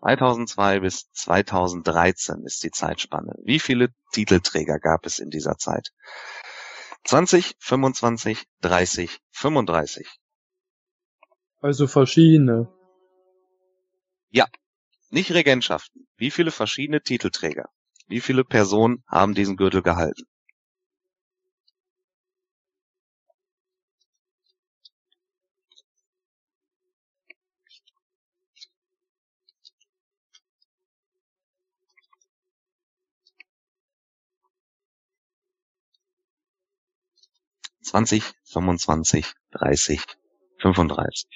2002 bis 2013 ist die Zeitspanne. Wie viele Titelträger gab es in dieser Zeit? 20, 25, 30, 35. Also verschiedene. Nicht Regentschaften. Wie viele verschiedene Titelträger? Wie viele Personen haben diesen Gürtel gehalten? Zwanzig, 25, 30, 35.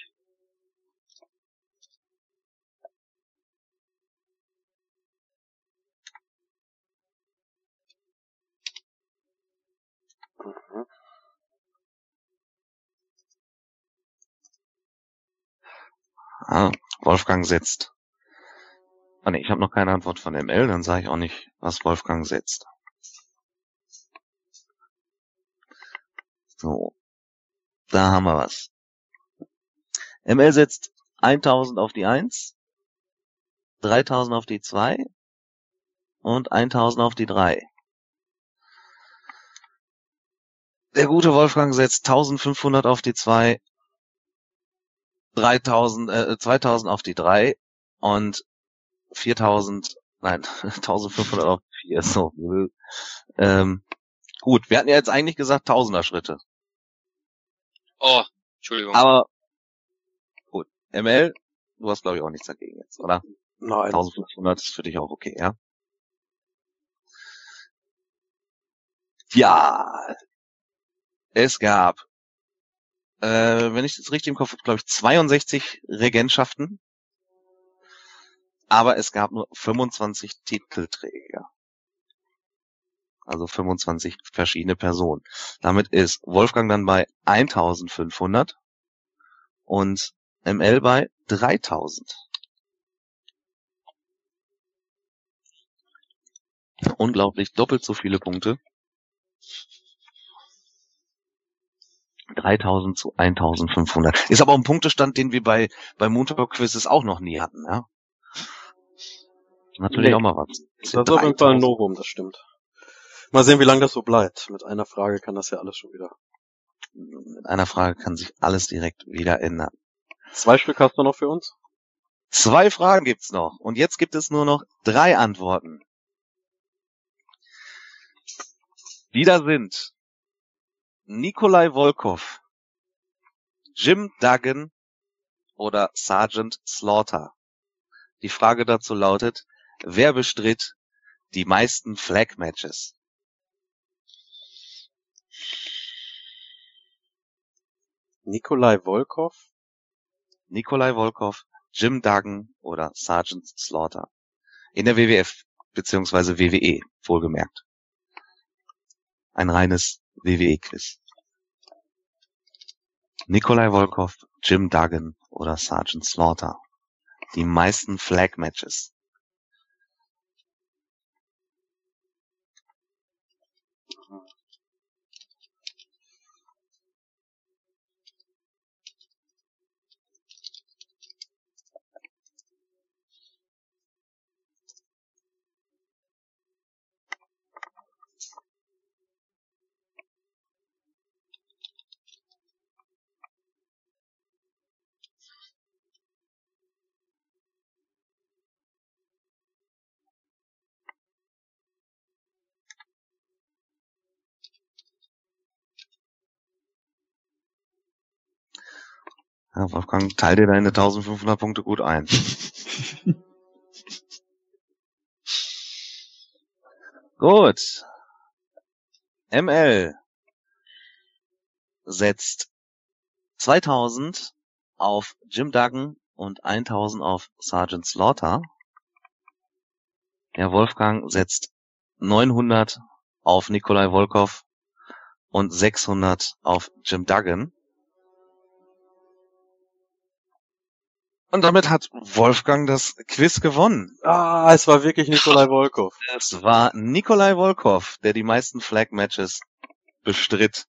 Mhm. Ah, Wolfgang setzt. Ah nee, ich habe noch keine Antwort von ML, dann sage ich auch nicht, was Wolfgang setzt. So, da haben wir was. ML setzt 1000 auf die 1, 3000 auf die 2 und 1000 auf die 3. Der gute Wolfgang setzt 1500 auf die 2, 3000, äh, 2000 auf die 3 und 4000, nein, 1500 auf die 4. So, ähm, gut, wir hatten ja jetzt eigentlich gesagt Tausender Schritte. Oh, Entschuldigung. Aber gut, ML, du hast glaube ich auch nichts dagegen jetzt, oder? Nein. 1500 ist für dich auch okay, ja? Ja, es gab, äh, wenn ich das richtig im Kopf habe, glaube ich 62 Regentschaften, aber es gab nur 25 Titelträger. Also 25 verschiedene Personen. Damit ist Wolfgang dann bei 1500 und ML bei 3000. Unglaublich, doppelt so viele Punkte. 3000 zu 1500. Ist aber auch ein Punktestand, den wir bei, bei Moontalk Quizzes auch noch nie hatten, ja. Natürlich Nee. auch mal was. Das ist auf jeden Fall ein 3000. Novum, das stimmt. Mal sehen, wie lange das so bleibt. Mit einer Frage kann das ja alles schon wieder. Mit einer Frage kann sich alles direkt wieder ändern. Zwei Stück hast du noch für uns? Zwei Fragen gibt's noch. Und jetzt gibt es nur noch drei Antworten. Wieder sind Nikolai Volkov, Jim Duggan oder Sergeant Slaughter. Die Frage dazu lautet, wer bestritt die meisten Flag Matches? Nikolai Volkov? Nikolai Volkov, Jim Duggan oder Sergeant Slaughter. In der WWF beziehungsweise WWE, wohlgemerkt. Ein reines WWE-Quiz. Nikolai Volkov, Jim Duggan oder Sergeant Slaughter. Die meisten Flag-Matches. Ja, Wolfgang, teil dir deine 1500 Punkte gut ein. Gut. ML setzt 2000 auf Jim Duggan und 1000 auf Sergeant Slaughter. Der Wolfgang setzt 900 auf Nikolai Volkov und 600 auf Jim Duggan. Und damit hat Wolfgang das Quiz gewonnen. Ah, es war wirklich Nikolai Volkov. Es war Nikolai Volkov, der die meisten Flag Matches bestritt.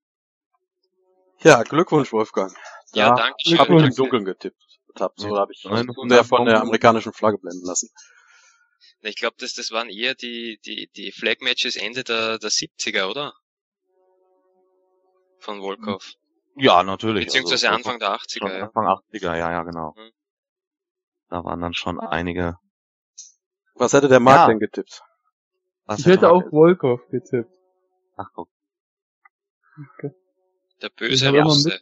Ja, Glückwunsch, Wolfgang. Ja, Da danke Hab ich schön. im Dunkeln getippt. Hab, so Ja, habe ich 900 sehr von der amerikanischen Flagge blenden lassen. Ich glaube, das, das waren eher die, die, die Flag-Matches Ende der, der 70er, oder? Von Volkov. Ja, natürlich. Beziehungsweise Also, Anfang der Schon 80er, ja. Anfang 80er, ja, ja, genau. Mhm. Da waren dann schon einige. Was hätte der Marc Ja. denn getippt? Was Ich hätte auch Volkov getippt. Ach, guck. Der böse Russe.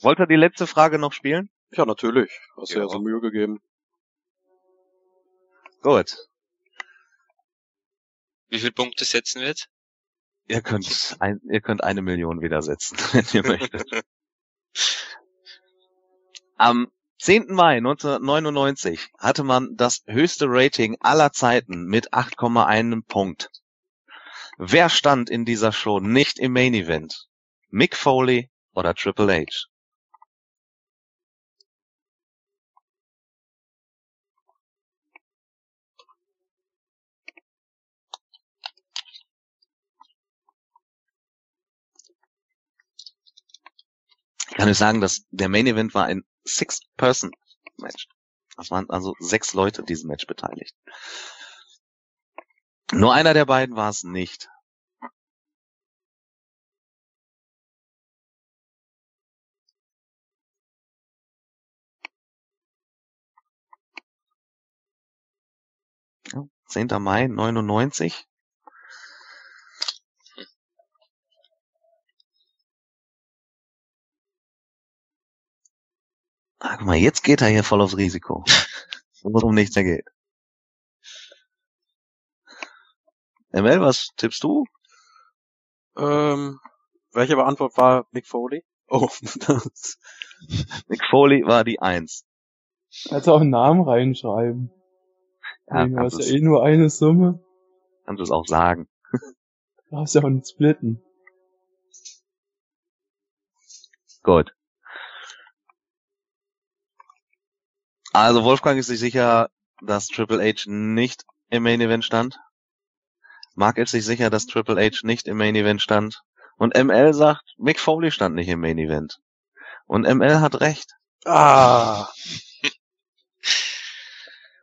Wollt ihr die letzte Frage noch spielen? Ja, natürlich. Hast du ja Ja. so Mühe gegeben. Gut. Wie viele Punkte setzen wir jetzt? Ihr könnt, ein, ihr könnt eine Million wieder setzen, wenn ihr möchtet. Am 10. Mai 1999 hatte man das höchste Rating aller Zeiten mit 8,1 Punkt. Wer stand in dieser Show nicht im Main Event? Mick Foley oder Triple H? Ich kann euch sagen, dass der Main Event war ein Six-Person-Match. Das waren also sechs Leute in diesem Match beteiligt. Nur einer der beiden war es nicht. Ja, 10. Mai 99. Ah, guck mal, jetzt geht er hier voll aufs Risiko. Wo es um nichts mehr geht. ML, was tippst du? Ähm, welche Antwort war Mick Foley? Oh, das, Mick Foley war die Eins. Kannst auch einen Namen reinschreiben. Ja, du hast ja eh nur eine Summe. kannst du es auch sagen. Darfst ja auch nicht splitten. Gut. Also Wolfgang ist sich sicher, dass Triple H nicht im Main Event stand. Mark ist sich sicher, dass Triple H nicht im Main Event stand. Und ML sagt, Mick Foley stand nicht im Main Event. Und ML hat recht. Ah,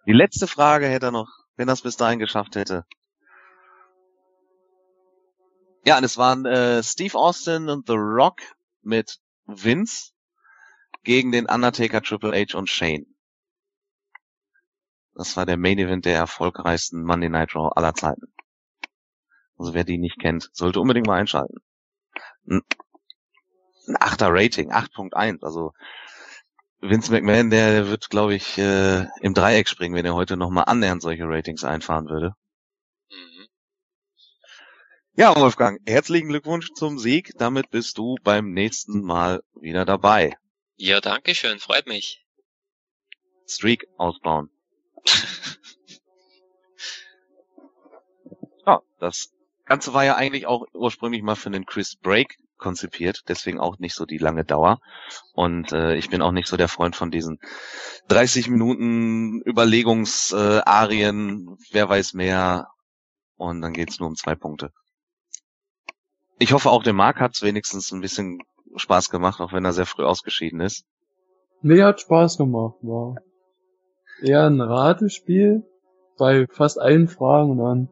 Die letzte Frage hätte er noch, wenn er es bis dahin geschafft hätte. Ja, und es waren äh, Steve Austin und The Rock mit Vince gegen den Undertaker, Triple H und Shane. Das war der Main Event der erfolgreichsten Monday Night Raw aller Zeiten. Also wer die nicht kennt, sollte unbedingt mal einschalten. Ein, ein 8er Rating, 8.1. Also Vince McMahon, der wird, glaube ich, äh, im Dreieck springen, wenn er heute nochmal annähernd solche Ratings einfahren würde. Mhm. Ja, Wolfgang, herzlichen Glückwunsch zum Sieg. Damit bist du beim nächsten Mal wieder dabei. Ja, danke schön, freut mich. Streak ausbauen. Ja, das Ganze war ja eigentlich auch ursprünglich mal für den Chris Break konzipiert, deswegen auch nicht so die lange Dauer. Und äh, ich bin auch nicht so der Freund von diesen 30 Minuten Überlegungsarien, äh, wer weiß mehr. Und dann geht's nur um zwei Punkte. Ich hoffe auch, dem Marc hat's wenigstens ein bisschen Spaß gemacht, auch wenn er sehr früh ausgeschieden ist. Nee, hat Spaß gemacht, war eher ein Ratespiel bei fast allen Fragen und dann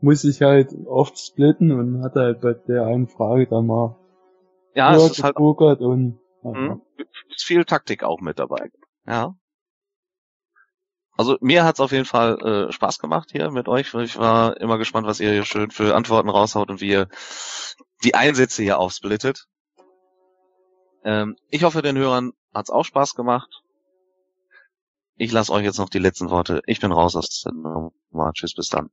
muss ich halt oft splitten und hatte halt bei der einen Frage dann mal Ja, es ist halt und ja, Mhm. Ist viel Taktik auch mit dabei. Ja. Also mir hat's auf jeden Fall äh, Spaß gemacht hier mit euch. Ich war immer gespannt, was ihr hier schön für Antworten raushaut und wie ihr die Einsätze hier aufsplittet. Ähm, ich hoffe, den Hörern hat's auch Spaß gemacht. Ich lasse euch jetzt noch die letzten Worte. Ich bin raus aus der Nummer. Tschüss, bis dann.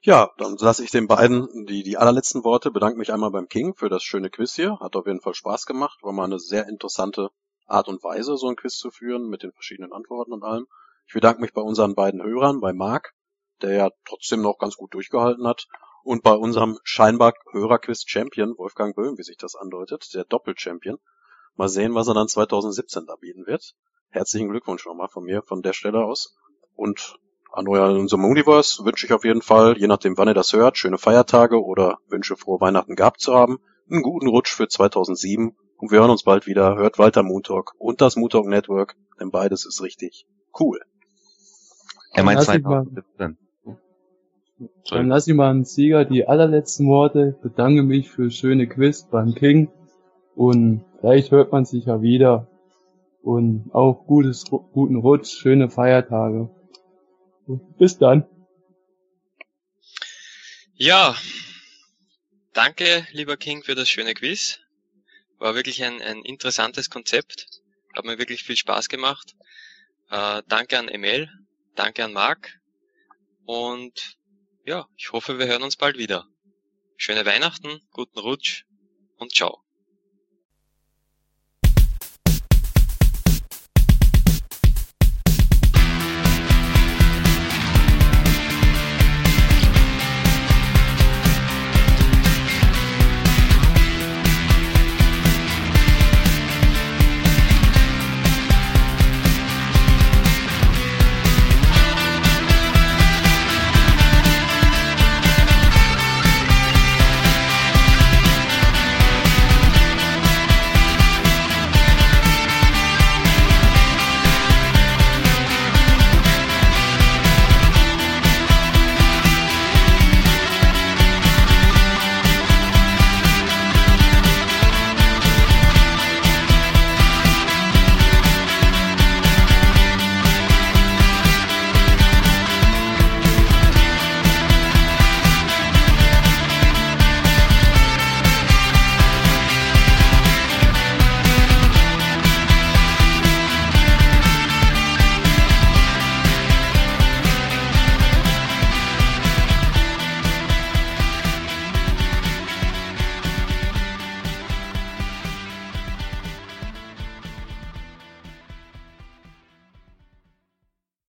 Ja, dann lasse ich den beiden die, die allerletzten Worte. Bedanke mich einmal beim King für das schöne Quiz hier. Hat auf jeden Fall Spaß gemacht. War mal eine sehr interessante Art und Weise, so ein Quiz zu führen mit den verschiedenen Antworten und allem. Ich bedanke mich bei unseren beiden Hörern, bei Marc, der ja trotzdem noch ganz gut durchgehalten hat. Und bei unserem scheinbar Hörerquiz-Champion, Wolfgang Böhm, wie sich das andeutet, der Doppel-Champion. Mal sehen, was er dann 2017 da bieten wird. Herzlichen Glückwunsch nochmal von mir, von der Stelle aus. Und an euer unserem Universe wünsche ich auf jeden Fall, je nachdem wann ihr das hört, schöne Feiertage oder wünsche frohe Weihnachten gehabt zu haben, einen guten Rutsch für 2007 und wir hören uns bald wieder. Hört weiter Moon Talk und das Moon Talk Network, denn beides ist richtig cool. Er meint Lass mich mal- 2017. Dann lass ich mal einen Sieger die allerletzten Worte. Bedanke mich für schöne Quiz beim King. Und vielleicht hört man sich ja wieder. Und auch gutes, guten Rutsch, schöne Feiertage. Bis dann. Ja, danke, lieber King, für das schöne Quiz. War wirklich ein, ein interessantes Konzept. Hat mir wirklich viel Spaß gemacht. Äh, danke an Emil, danke an Marc. Und ja, ich hoffe, wir hören uns bald wieder. Schöne Weihnachten, guten Rutsch und ciao.